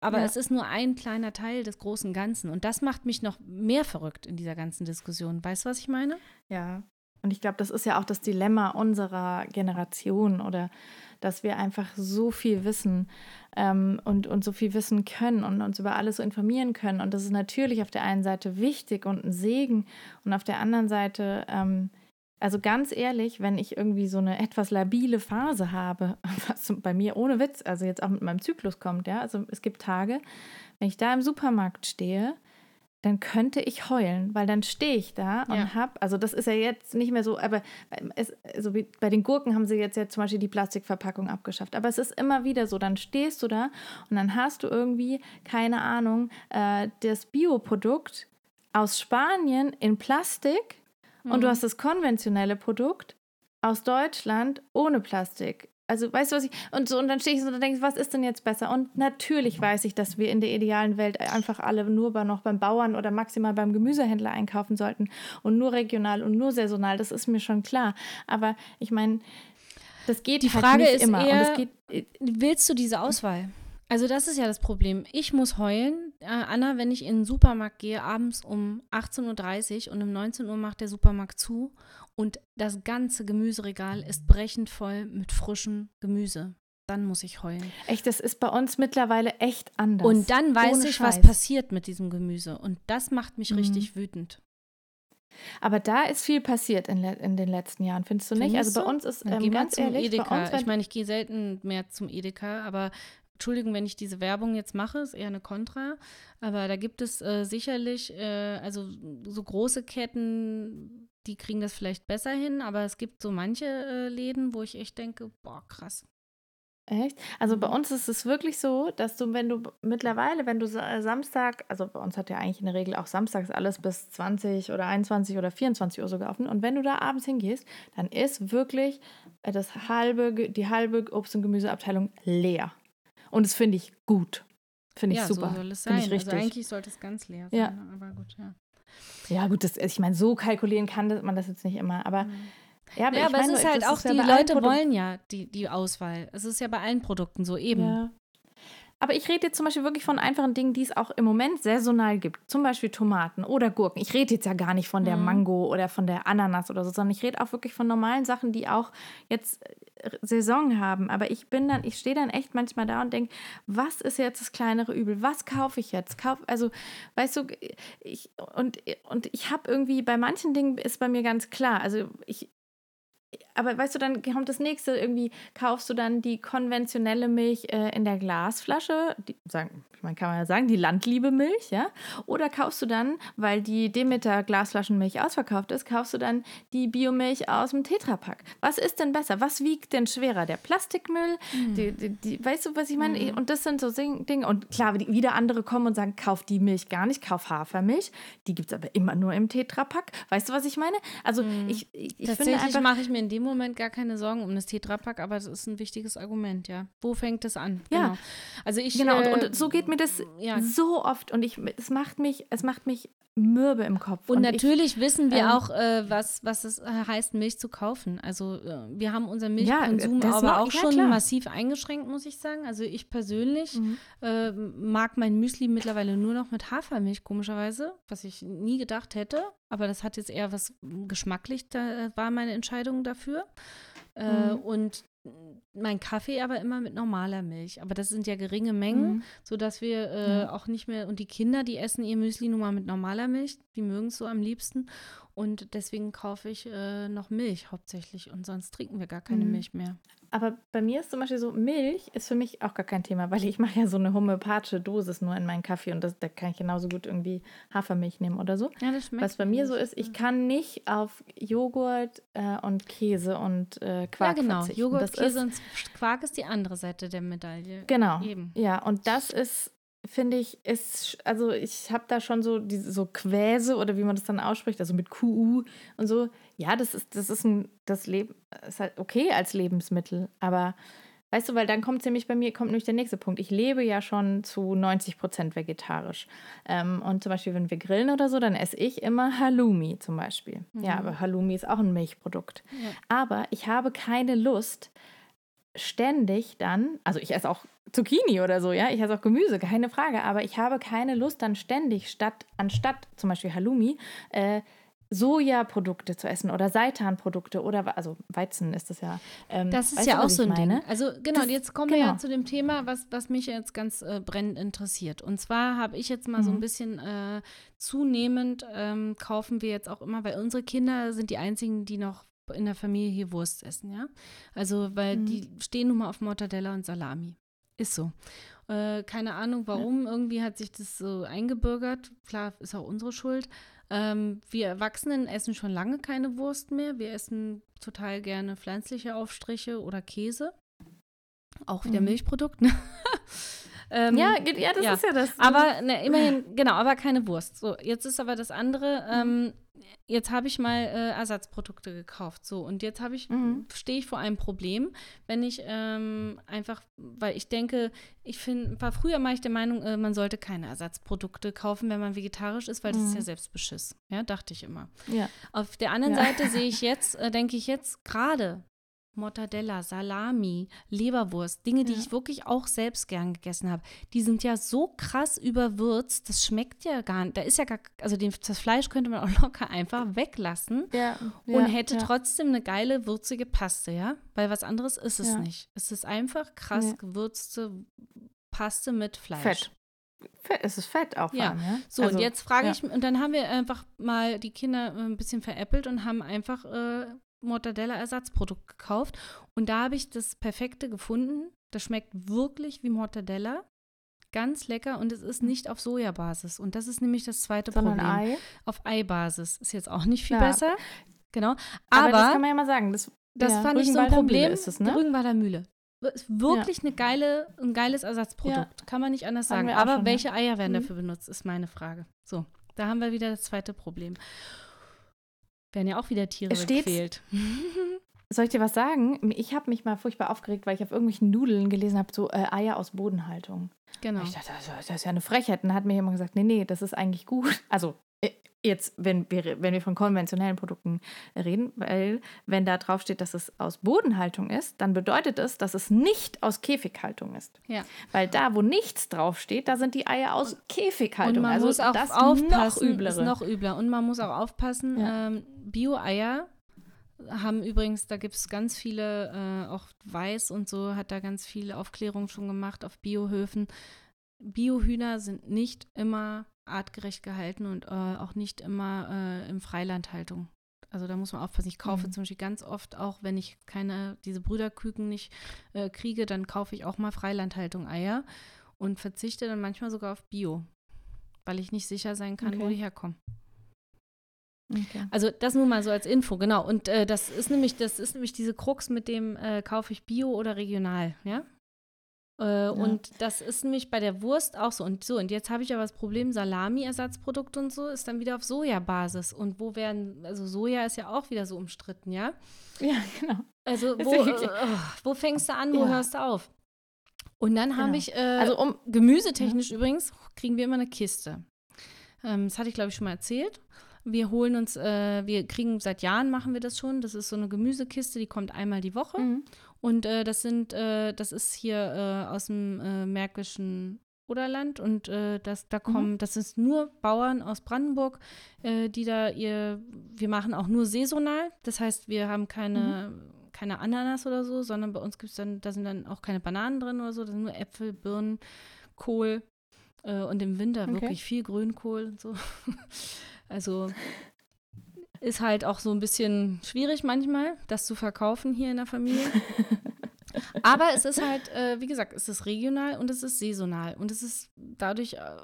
aber ja. es ist nur ein kleiner Teil des großen Ganzen. Und das macht mich noch mehr verrückt in dieser ganzen Diskussion. Weißt du, was ich meine? Ja. Und ich glaube, das ist ja auch das Dilemma unserer Generation oder dass wir einfach so viel wissen ähm, und, und so viel wissen können und uns über alles so informieren können. Und das ist natürlich auf der einen Seite wichtig und ein Segen und auf der anderen Seite ähm, also ganz ehrlich, wenn ich irgendwie so eine etwas labile Phase habe, was bei mir ohne Witz, also jetzt auch mit meinem Zyklus kommt, ja, also es gibt Tage, wenn ich da im Supermarkt stehe, dann könnte ich heulen, weil dann stehe ich da und ja. habe, also das ist ja jetzt nicht mehr so, aber es, also bei den Gurken haben sie jetzt ja zum Beispiel die Plastikverpackung abgeschafft, aber es ist immer wieder so, dann stehst du da und dann hast du irgendwie, keine Ahnung, äh, das Bioprodukt aus Spanien in Plastik Mhm. Und du mhm. hast das konventionelle Produkt aus Deutschland ohne Plastik. Also, weißt du, was ich. Und, so, und dann stehe ich so und denke, was ist denn jetzt besser? Und natürlich weiß ich, dass wir in der idealen Welt einfach alle nur bei, noch beim Bauern oder maximal beim Gemüsehändler einkaufen sollten und nur regional und nur saisonal. Das ist mir schon klar. Aber ich meine, das geht Die halt Frage nicht ist immer. Eher, geht, willst du diese Auswahl? Also das ist ja das Problem. Ich muss heulen, äh, Anna, wenn ich in den Supermarkt gehe, abends um 18.30 Uhr und um 19 Uhr macht der Supermarkt zu und das ganze Gemüseregal ist brechend voll mit frischem Gemüse. Dann muss ich heulen. Echt, das ist bei uns mittlerweile echt anders. Und dann weiß Ohne ich, Scheiß. was passiert mit diesem Gemüse. Und das macht mich mhm. richtig wütend. Aber da ist viel passiert in, in den letzten Jahren, findest du nicht? Findest also bei uns ist ähm, ganz ehrlich, Edeka. Uns, ich meine, ich gehe selten mehr zum Edeka, aber Entschuldigung, wenn ich diese Werbung jetzt mache, ist eher eine Kontra, aber da gibt es äh, sicherlich, äh, also so große Ketten, die kriegen das vielleicht besser hin, aber es gibt so manche äh, Läden, wo ich echt denke, boah, krass. Echt? Also bei mhm. uns ist es wirklich so, dass du, wenn du mittlerweile, wenn du äh, Samstag, also bei uns hat ja eigentlich in der Regel auch samstags alles bis 20 oder 21 oder 24 Uhr sogar offen. Und wenn du da abends hingehst, dann ist wirklich äh, das halbe, die halbe Obst- und Gemüseabteilung leer. Und das finde ich gut. Finde ich ja, super. So soll es sein. Ich also richtig. Also eigentlich sollte es ganz leer sein. Ja. Aber gut, ja. Ja, gut, das, ich meine, so kalkulieren kann man das jetzt nicht immer. Aber. Mhm. Ja, aber, ja, aber es ist halt auch, die ja Leute wollen ja die, die Auswahl. Es ist ja bei allen Produkten so eben. Ja. Aber ich rede jetzt zum Beispiel wirklich von einfachen Dingen, die es auch im Moment saisonal gibt. Zum Beispiel Tomaten oder Gurken. Ich rede jetzt ja gar nicht von der mhm. Mango oder von der Ananas oder so, sondern ich rede auch wirklich von normalen Sachen, die auch jetzt äh, Saison haben. Aber ich bin dann, ich stehe dann echt manchmal da und denke, was ist jetzt das kleinere Übel? Was kaufe ich jetzt? Kauf, also, weißt du, ich, und, und ich habe irgendwie, bei manchen Dingen ist bei mir ganz klar, also ich, aber weißt du, dann kommt das nächste, irgendwie kaufst du dann die konventionelle Milch äh, in der Glasflasche, die, sagen, man kann ja sagen, die Landliebe Milch, ja? Oder kaufst du dann, weil die Demeter Glasflaschenmilch ausverkauft ist, kaufst du dann die Biomilch aus dem Tetrapack. Was ist denn besser? Was wiegt denn schwerer? Der Plastikmüll? Mhm. Die, die, die, weißt du, was ich meine? Mhm. Und das sind so Dinge. Und klar, wieder andere kommen und sagen, kauf die Milch gar nicht, kauf Hafermilch. Die gibt es aber immer nur im Tetrapack. Weißt du, was ich meine? Also mhm. ich, ich, ich Tatsächlich mache ich mir in dem Moment gar keine Sorgen um das Tetrapack, aber das ist ein wichtiges Argument, ja. Wo fängt es an? Ja. Genau. Also ich, genau, äh, und, und, so geht mir das ja. so oft und ich, es macht mich, es macht mich mürbe im Kopf. Und, und natürlich ich, wissen wir ähm, auch, äh, was, was es heißt, Milch zu kaufen. Also äh, wir haben unseren Milchkonsum ja, aber auch ja, schon klar. massiv eingeschränkt, muss ich sagen. Also ich persönlich mhm. äh, mag mein Müsli mittlerweile nur noch mit Hafermilch, komischerweise, was ich nie gedacht hätte. Aber das hat jetzt eher was geschmacklich, da äh, war meine Entscheidung dafür. Äh, mhm. Und mein Kaffee aber immer mit normaler Milch. Aber das sind ja geringe Mengen, mhm. sodass wir äh, ja. auch nicht mehr, und die Kinder, die essen ihr Müsli nun mal mit normaler Milch, die mögen es so am liebsten. Und deswegen kaufe ich äh, noch Milch hauptsächlich und sonst trinken wir gar keine mhm. Milch mehr. Aber bei mir ist zum Beispiel so, Milch ist für mich auch gar kein Thema, weil ich mache ja so eine homöopathische Dosis nur in meinen Kaffee und das, da kann ich genauso gut irgendwie Hafermilch nehmen oder so. Ja, das schmeckt Was bei mir so ist, ich kann nicht auf Joghurt äh, und Käse und äh, Quark ja, genau. verzichten. Joghurt, Käse und Quark ist die andere Seite der Medaille. Genau. Eben. Ja, und das ist finde ich, ist, also ich habe da schon so diese so Quäse oder wie man das dann ausspricht, also mit QU und so. Ja, das ist, das ist ein, das Leben, ist halt okay als Lebensmittel, aber weißt du, weil dann kommt nämlich bei mir, kommt nämlich der nächste Punkt. Ich lebe ja schon zu 90 Prozent vegetarisch. Ähm, und zum Beispiel, wenn wir grillen oder so, dann esse ich immer Halloumi zum Beispiel. Mhm. Ja, aber Halloumi ist auch ein Milchprodukt. Ja. Aber ich habe keine Lust, ständig dann, also ich esse auch Zucchini oder so, ja, ich esse auch Gemüse, keine Frage, aber ich habe keine Lust dann ständig statt, anstatt zum Beispiel Halloumi, äh, Sojaprodukte zu essen oder Seitanprodukte oder also Weizen ist das ja. Ähm, das ist ja du, auch so ein meine? Ding. Also genau, das, jetzt kommen genau. wir ja zu dem Thema, was, was mich jetzt ganz äh, brennend interessiert. Und zwar habe ich jetzt mal mhm. so ein mhm. bisschen äh, zunehmend ähm, kaufen wir jetzt auch immer, weil unsere Kinder sind die einzigen, die noch in der Familie hier Wurst essen, ja. Also, weil mhm. die stehen nun mal auf Mortadella und Salami. Ist so. Äh, keine Ahnung warum, ja. irgendwie hat sich das so eingebürgert. Klar, ist auch unsere Schuld. Ähm, wir Erwachsenen essen schon lange keine Wurst mehr. Wir essen total gerne pflanzliche Aufstriche oder Käse. Auch wieder mhm. Milchprodukt, ne? ähm, ja, ja, das ja. ist ja das. Aber ne, immerhin, genau, aber keine Wurst. So, jetzt ist aber das andere. Ähm, jetzt habe ich mal äh, Ersatzprodukte gekauft. So, und jetzt habe ich, mhm. stehe ich vor einem Problem, wenn ich ähm, einfach, weil ich denke, ich finde, war früher mal ich der Meinung, äh, man sollte keine Ersatzprodukte kaufen, wenn man vegetarisch ist, weil mhm. das ist ja mhm. Selbstbeschiss. Ja, dachte ich immer. Ja. Auf der anderen ja. Seite sehe ich jetzt, äh, denke ich jetzt gerade, Mortadella, Salami, Leberwurst, Dinge, die ja. ich wirklich auch selbst gern gegessen habe, die sind ja so krass überwürzt, das schmeckt ja gar nicht. Da ist ja gar, also den, das Fleisch könnte man auch locker einfach weglassen ja, und ja, hätte trotzdem eine geile, würzige Paste, ja? Weil was anderes ist es nicht. Es ist einfach krass gewürzte Paste mit Fleisch. Fett. Fett, es ist Fett auch. Ja. Allem, ja? So, also, und jetzt frage ich, und dann haben wir einfach mal die Kinder ein bisschen veräppelt und haben einfach äh, Mortadella-Ersatzprodukt gekauft. Und da habe ich das Perfekte gefunden. Das schmeckt wirklich wie Mortadella. Ganz lecker und es ist nicht auf Sojabasis. Und das ist nämlich das zweite Sondern Problem. Ei? Auf Eibasis. Ist jetzt auch nicht viel ja. besser. Genau. Aber, Aber, das kann man ja mal sagen. Das, das ja, fand ich so ein Problem. Ist es, ne? Rügenwalder Mühle. Ist wirklich ja. eine geile, ein geiles Ersatzprodukt. Kann man nicht anders sagen. Aber schon, welche Eier werden mhm. dafür benutzt, ist meine Frage. So, da haben wir wieder das zweite Problem. Werden ja auch wieder Tiere gequält. Soll ich dir was sagen? Ich habe mich mal furchtbar aufgeregt, weil ich auf irgendwelchen Nudeln gelesen habe, so äh, Eier aus Bodenhaltung. Genau. Ich dachte, das ist ja eine Frechheit. Und dann hat mir jemand gesagt, nee, nee, das ist eigentlich gut. Also Jetzt, wenn wir, wenn wir von konventionellen Produkten reden, weil wenn da drauf steht, dass es aus Bodenhaltung ist, dann bedeutet es, dass es nicht aus Käfighaltung ist. Ja. Weil da, wo nichts draufsteht, da sind die Eier aus Käfighaltung. Und man also muss auch das aufpassen, noch ist noch übler. Und man muss auch aufpassen, ja. ähm, Bio-Eier haben übrigens, da gibt es ganz viele, äh, auch Weiß und so, hat da ganz viele Aufklärungen schon gemacht auf Biohöfen. Biohühner sind nicht immer artgerecht gehalten und äh, auch nicht immer äh, in Freilandhaltung. Also da muss man aufpassen. Ich kaufe Mhm. zum Beispiel ganz oft, auch wenn ich keine, diese Brüderküken nicht äh, kriege, dann kaufe ich auch mal Freilandhaltung Eier und verzichte dann manchmal sogar auf Bio, weil ich nicht sicher sein kann, wo Okay. die herkommen. Okay. Also das nur mal so als Info, genau. Und äh, das ist nämlich, das ist nämlich diese Krux mit dem äh, kaufe ich Bio oder regional, ja. Äh, Und das ist nämlich bei der Wurst auch so. Und so, und jetzt habe ich aber das Problem, Salami-Ersatzprodukt und so ist dann wieder auf Sojabasis. Und wo werden, also Soja ist ja auch wieder so umstritten, ja. Ja, genau. Also wo, ja äh, oh, wo fängst du an, wo Ja. hörst du auf? Und dann habe Genau. ich, äh, Also um, Gemüsetechnisch übrigens kriegen wir immer eine Kiste. Ähm, das hatte ich, glaube ich, schon mal erzählt. Wir holen uns, äh, wir kriegen seit Jahren machen wir das schon. Das ist so eine Gemüsekiste, die kommt einmal die Woche. Mhm. Und äh, das sind, äh, das ist hier äh, aus dem äh, Märkischen Oderland und äh, das, da kommen, das ist nur Bauern aus Brandenburg, äh, die da ihr, wir machen auch nur saisonal. Das heißt, wir haben keine, keine Ananas oder so, sondern bei uns gibt es dann, da sind dann auch keine Bananen drin oder so, da sind nur Äpfel, Birnen, Kohl und im Winter Okay. wirklich viel Grünkohl und so. also ist halt auch so ein bisschen schwierig manchmal, das zu verkaufen hier in der Familie. Aber es ist halt, äh, wie gesagt, es ist regional und es ist saisonal. Und es ist dadurch, äh,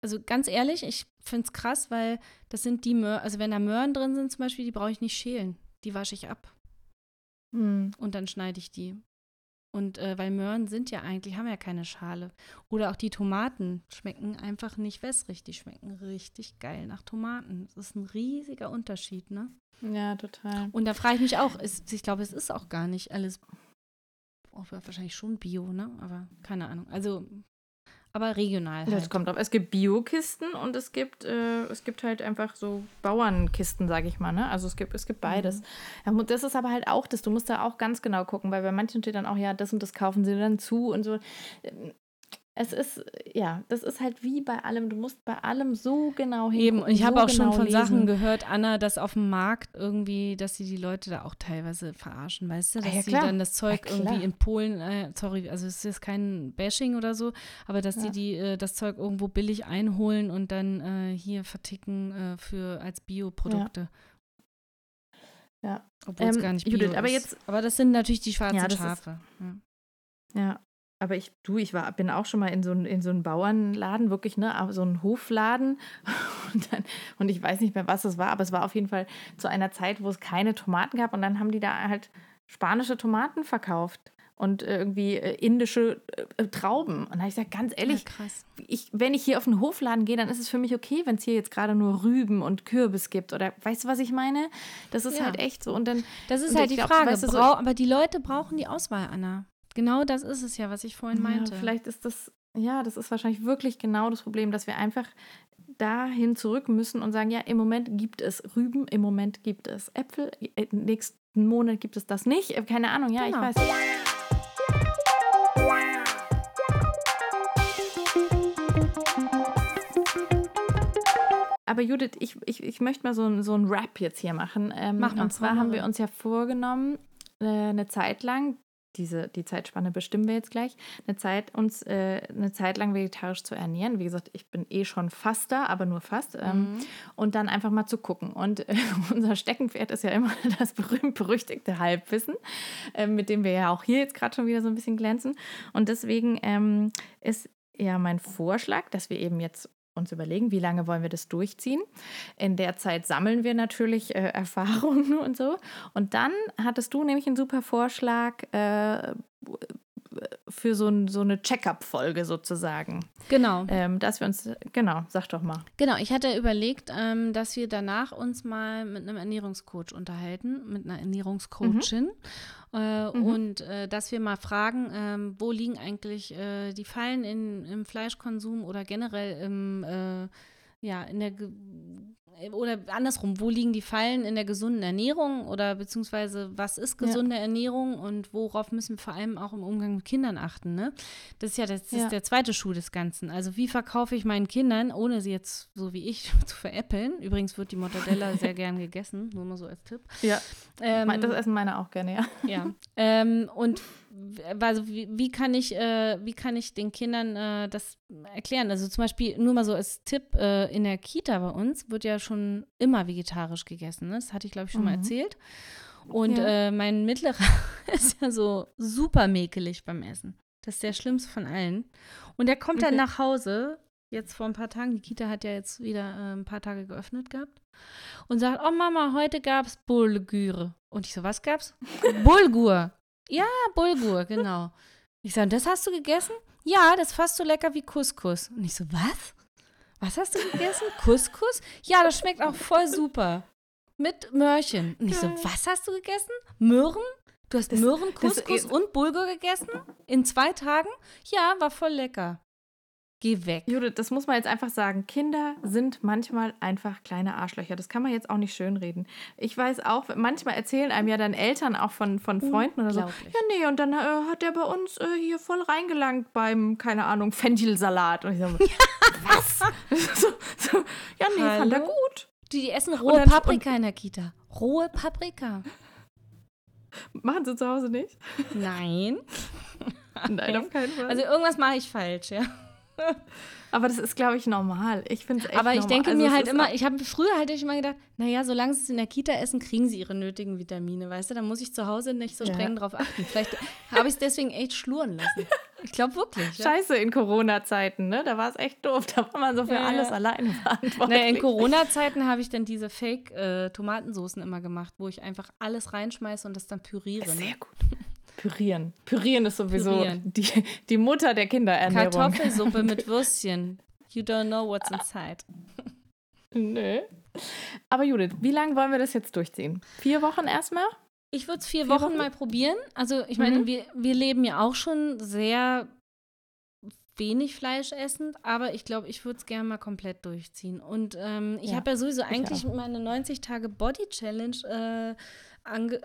also ganz ehrlich, ich finde es krass, weil das sind die Möhren, also wenn da Möhren drin sind zum Beispiel, die brauche ich nicht schälen. Die wasche ich ab Mhm. und dann schneide ich die. Und äh, weil Möhren sind ja eigentlich, haben ja keine Schale. Oder auch die Tomaten schmecken einfach nicht wässrig. Die schmecken richtig geil nach Tomaten. Das ist ein riesiger Unterschied, ne? Ja, total. Und da frage ich mich auch, ist, ich glaube, es ist auch gar nicht alles, oh, wahrscheinlich schon Bio, ne? Aber keine Ahnung. Also, aber regional Das halt. kommt drauf. Es gibt Biokisten und es gibt, äh, es gibt halt einfach so Bauernkisten, sage ich mal. Ne? Also es gibt, es gibt beides. Mhm. Das ist aber halt auch das. Du musst da auch ganz genau gucken, weil bei manchen steht dann auch, ja, das und das kaufen sie dann zu und so. Es ist, ja, das ist halt wie bei allem. Du musst bei allem so genau hingucken. Eben, und ich habe so auch schon genau von lesen. Sachen gehört, Anna, dass auf dem Markt irgendwie, dass sie die Leute da auch teilweise verarschen, weißt du? Ah, Dass ja, sie dann das Zeug Ja, irgendwie in Polen, äh, sorry, also es ist kein Bashing oder so, aber dass Ja. die, die äh, das Zeug irgendwo billig einholen und dann äh, hier verticken äh, für als Bioprodukte. Ja. Obwohl es Ähm, gar nicht Bio Judith, aber ist. jetzt- aber das sind natürlich die schwarzen das ist- Schafe. Ja. Aber ich, du, ich war, bin auch schon mal in so, einen- in so einen Bauernladen, wirklich, ne, so einen Hofladen. Und, dann, und ich weiß nicht mehr, was es war, aber es war auf jeden Fall zu einer Zeit, wo es keine Tomaten gab. Und dann haben die da halt spanische Tomaten verkauft und äh, irgendwie äh, indische äh, Trauben. Und da habe ich gesagt, ganz ehrlich, Ja, krass. ich, wenn ich hier auf einen Hofladen gehe, dann ist es für mich okay, wenn es hier jetzt gerade nur Rüben und Kürbis gibt. Oder weißt du, was ich meine? Das ist Ja. halt echt so. Und dann Das ist halt die glaub, Frage. weißt du, so- aber die Leute brauchen die Auswahl, Anna. Genau das ist es ja, was ich vorhin meinte. Ja, vielleicht ist das, ja, das ist wahrscheinlich wirklich genau das Problem, dass wir einfach dahin zurück müssen und sagen, ja, im Moment gibt es Rüben, im Moment gibt es Äpfel, äh, nächsten Monat gibt es das nicht. Äh, Keine Ahnung, ja, Genau. ich weiß. Aber Judith, ich, ich, ich möchte mal so ein, so ein Rap jetzt hier machen. Ähm, Mach mal, und zwar haben wir uns ja vorgenommen, äh, eine Zeit lang, diese, die Zeitspanne bestimmen wir jetzt gleich, eine Zeit, uns äh, eine Zeit lang vegetarisch zu ernähren. Wie gesagt, ich bin eh schon fast da, aber nur fast. Ähm, Und dann einfach mal zu gucken. Und äh, unser Steckenpferd ist ja immer das berühmt-berüchtigte Halbwissen, äh, mit dem wir ja auch hier jetzt gerade schon wieder so ein bisschen glänzen. Und deswegen ähm, ist ja mein Vorschlag, dass wir eben jetzt uns überlegen, wie lange wollen wir das durchziehen. In der Zeit sammeln wir natürlich äh, Erfahrungen und so. Und dann hattest du nämlich einen super Vorschlag äh, für so, ein, so eine Check-up-Folge sozusagen. genau. Ähm, dass wir uns, genau, sag doch mal. Genau, ich hatte überlegt, ähm, dass wir danach uns mal mit einem Ernährungscoach unterhalten, mit einer Ernährungscoachin. Äh, Mhm. Und äh, dass wir mal fragen, ähm, wo liegen eigentlich äh, die Fallen in, im Fleischkonsum oder generell im, äh, ja, in der, oder andersrum, wo liegen die Fallen in der gesunden Ernährung oder beziehungsweise was ist Ja. gesunde Ernährung und worauf müssen wir vor allem auch im Umgang mit Kindern achten, ne? Das ist ja, das, das Ja. ist der zweite Schuh des Ganzen. Also wie verkaufe ich meinen Kindern, ohne sie jetzt so wie ich zu veräppeln? Übrigens wird die Mortadella sehr gern gegessen, nur mal so als Tipp. Ja, Ähm, das essen meine auch gerne, ja. ja. ähm, und also wie, wie, kann ich, äh, wie kann ich den Kindern äh, das erklären? Also zum Beispiel, nur mal so als Tipp, äh, in der Kita bei uns wird ja schon immer vegetarisch gegessen. Ne? Das hatte ich, glaube ich, schon mhm. mal erzählt. Und ja. Äh, mein Mittlerer ist ja so super mäkelig beim Essen. Das ist der schlimmste von allen. Und der kommt okay. dann nach Hause, jetzt vor ein paar Tagen, die Kita hat ja jetzt wieder äh, ein paar Tage geöffnet gehabt, und sagt, oh Mama, heute gab's Bulgur. Und ich so, was gab's? Bulgur. Ja, Bulgur, genau. Ich sage, das hast du gegessen? Ja, das ist fast so lecker wie Couscous. Und ich so, was? Was hast du gegessen? Couscous? Ja, das schmeckt auch voll super. Mit Möhrchen. Und ich so, was hast du gegessen? Möhren? Du hast das, Möhren, Couscous und Bulgur gegessen? In zwei Tagen? Ja, war voll lecker. Geh weg. Judith, das muss man jetzt einfach sagen. Kinder sind manchmal einfach kleine Arschlöcher. Das kann man jetzt auch nicht schönreden. Ich weiß auch, manchmal erzählen einem ja dann Eltern auch von, von Freunden oder so. Ja, nee, und dann äh, hat der bei uns äh, hier voll reingelangt beim, keine Ahnung, Fenchelsalat. Und ich so, was? so, so, ja, nee, Hallo? fand er gut. Die, die essen rohe dann, Paprika in der Kita. Rohe Paprika. Machen sie zu Hause nicht? Nein. Nein, auf keinen Fall. Also irgendwas mache ich falsch, ja. Aber das ist, glaube ich, normal. Ich finde Aber ich normal. denke also mir halt immer, ich habe früher halt immer gedacht, naja, solange sie es in der Kita essen, kriegen sie ihre nötigen Vitamine, weißt du? Da muss ich zu Hause nicht so streng ja. drauf achten. Vielleicht habe ich es deswegen echt schluren lassen. Ich glaube wirklich. Ja? Scheiße in Corona-Zeiten, ne? Da war es echt doof. Da war man so für ja, alles alleine verantwortlich. Naja, in Corona-Zeiten habe ich dann diese Fake-Tomatensoßen äh, immer gemacht, wo ich einfach alles reinschmeiße und das dann püriere. Sehr ne? gut. Pürieren. Pürieren ist sowieso Pürieren. Die, die Mutter der Kinderernährung. Kartoffelsuppe mit Würstchen. You don't know what's inside. Nö. Aber Judith, wie lange wollen wir das jetzt durchziehen? Vier Wochen erstmal? Ich würde es vier, vier Wochen, Wochen, mal probieren. Also ich meine, mhm. wir, wir leben ja auch schon sehr wenig Fleisch essend, aber ich glaube, ich würde es gerne mal komplett durchziehen. Und ähm, ich ja, habe ja sowieso eigentlich meine 90 Tage Body Challenge äh,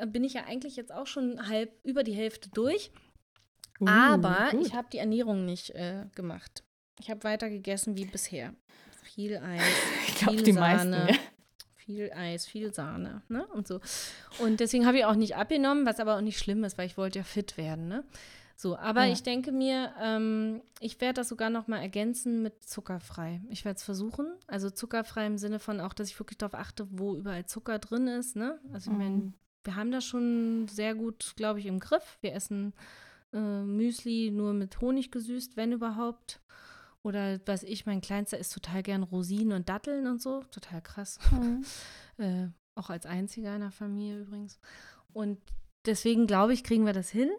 bin ich ja eigentlich jetzt auch schon halb über die Hälfte durch. Uh, aber gut. ich habe die Ernährung nicht äh, gemacht. Ich habe weiter gegessen wie bisher. Viel Eis, ich glaub, viel die Sahne. Meisten, ja. Viel Eis, viel Sahne, ne? Und so. Und deswegen habe ich auch nicht abgenommen, was aber auch nicht schlimm ist, weil ich wollte ja fit werden, ne? So, aber ja. ich denke mir, ähm, ich werde das sogar noch mal ergänzen mit zuckerfrei. Ich werde es versuchen. Also zuckerfrei im Sinne von auch, dass ich wirklich darauf achte, wo überall Zucker drin ist. Ne? Also ich meine, mhm wir haben das schon sehr gut, glaube ich, im Griff. Wir essen äh, Müsli nur mit Honig gesüßt, wenn überhaupt. Oder was ich, mein Kleinster isst total gern Rosinen und Datteln und so. Total krass. Mhm. äh, auch als einziger in der Familie übrigens. Und deswegen glaube ich, kriegen wir das hin.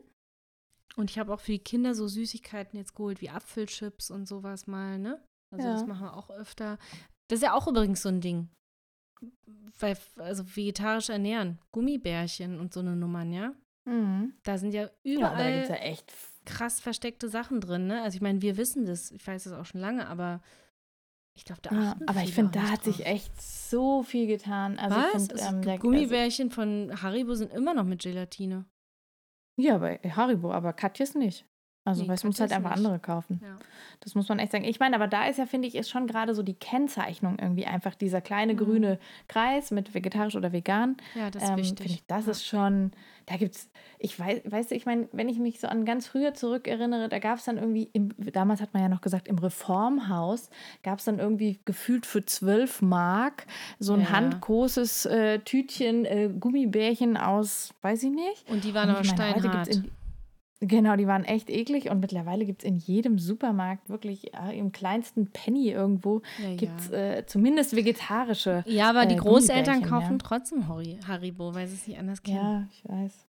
Und ich habe auch für die Kinder so Süßigkeiten jetzt geholt, wie Apfelchips und sowas mal, ne? Also ja. das machen wir auch öfter. Das ist ja auch übrigens so ein Ding weil, also vegetarisch ernähren, Gummibärchen und so eine Nummern, ja? Mhm. Da sind ja überall ja, ja echt krass versteckte Sachen drin, ne? Also ich meine, wir wissen das, ich weiß das auch schon lange, aber ich glaube, da ja, Aber ich finde, da hat drauf. sich echt so viel getan. Also Was? Find, ähm, der, Gummibärchen also, von Haribo sind immer noch mit Gelatine. Ja, bei Haribo, aber Katjes nicht. Also, nee, weil es muss halt einfach nicht. andere kaufen. Ja. Das muss man echt sagen. Ich meine, aber da ist ja, finde ich, ist schon gerade so die Kennzeichnung irgendwie einfach dieser kleine mhm. grüne Kreis mit vegetarisch oder vegan. Ja, das ist ähm, wichtig. Ich, das ja. ist schon, da gibt es, ich weiß, weißt du, ich meine, wenn ich mich so an ganz früher zurückerinnere, da gab es dann irgendwie, im, damals hat man ja noch gesagt, im Reformhaus gab es dann irgendwie gefühlt für 12 Mark so ein ja. handgroßes äh, Tütchen äh, Gummibärchen aus, weiß ich nicht. Und die waren aber steinhart. Genau, die waren echt eklig und mittlerweile gibt es in jedem Supermarkt wirklich äh, im kleinsten Penny irgendwo ja, gibt es äh, zumindest vegetarische. Ja, aber die äh, Großeltern kaufen ja. trotzdem Haribo, weil sie es nicht anders kennen. Ja, ich weiß.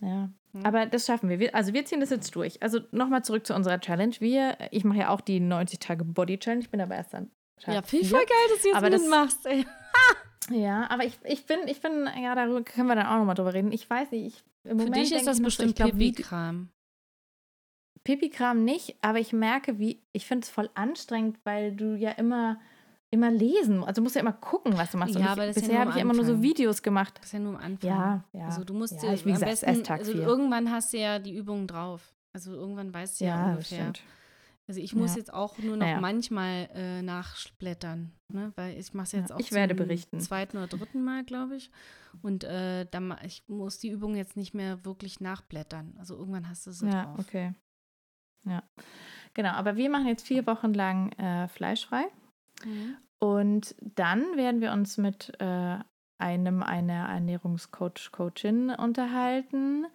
Ja, hm. aber das schaffen wir. wir. Also wir ziehen das jetzt durch. Also nochmal zurück zu unserer Challenge. Wir, ich mache ja auch die 90 Tage Body Challenge. Ich bin aber erst dann. Ja, viel voll geil, dass du jetzt aber mitmachst. Ey. Ja, aber ich, ich bin, ich bin, ja, darüber können wir dann auch nochmal drüber reden. Ich weiß nicht, ich im Für Moment dich ist das bestimmt Pipi-Kram. Pipi-Kram nicht, aber ich merke, wie, ich finde es voll anstrengend, weil du ja immer, immer lesen, also musst ja immer gucken, was du machst. Ja, aber das bisher ja habe ich immer nur so Videos gemacht. Das ist ja nur am Anfang. Ja, ja. Also du musst ja, dir ich, wie gesagt, besten, also irgendwann hast du ja die Übungen drauf. Also irgendwann weißt du ja, ja ungefähr. Also ich muss Ja. jetzt auch nur noch Naja. manchmal äh, nachblättern, ne? weil ich mache es jetzt Ja, auch ich werde zum berichten. zweiten oder dritten Mal, glaube ich. Und äh, dann, ich muss die Übung jetzt nicht mehr wirklich nachblättern. Also irgendwann hast du sie Ja, drauf. okay. Ja. Genau, aber wir machen jetzt vier Wochen lang äh, fleischfrei. Mhm. Und dann werden wir uns mit äh, einem einer Ernährungscoach, Coachin unterhalten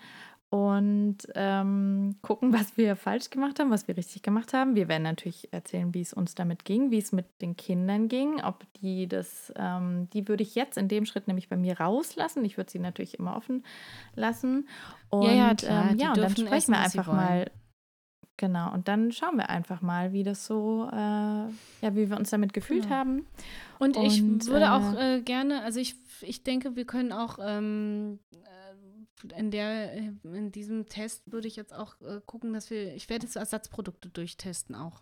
und ähm, gucken, was wir falsch gemacht haben, was wir richtig gemacht haben. Wir werden natürlich erzählen, wie es uns damit ging, wie es mit den Kindern ging, ob die das, ähm, die würde ich jetzt in dem Schritt nämlich bei mir rauslassen. Ich würde sie natürlich immer offen lassen. Und, Ja, ja, klar, ähm, ja, und dann sprechen wir einfach mal. Genau, und dann schauen wir einfach mal, wie das so, äh, ja, wie wir uns damit gefühlt Genau. haben. Und ich Und, würde äh, auch äh, gerne, also ich, ich denke, wir können auch ähm, äh, in der, äh, in diesem Test würde ich jetzt auch äh, gucken, dass wir, ich werde jetzt Ersatzprodukte durchtesten auch.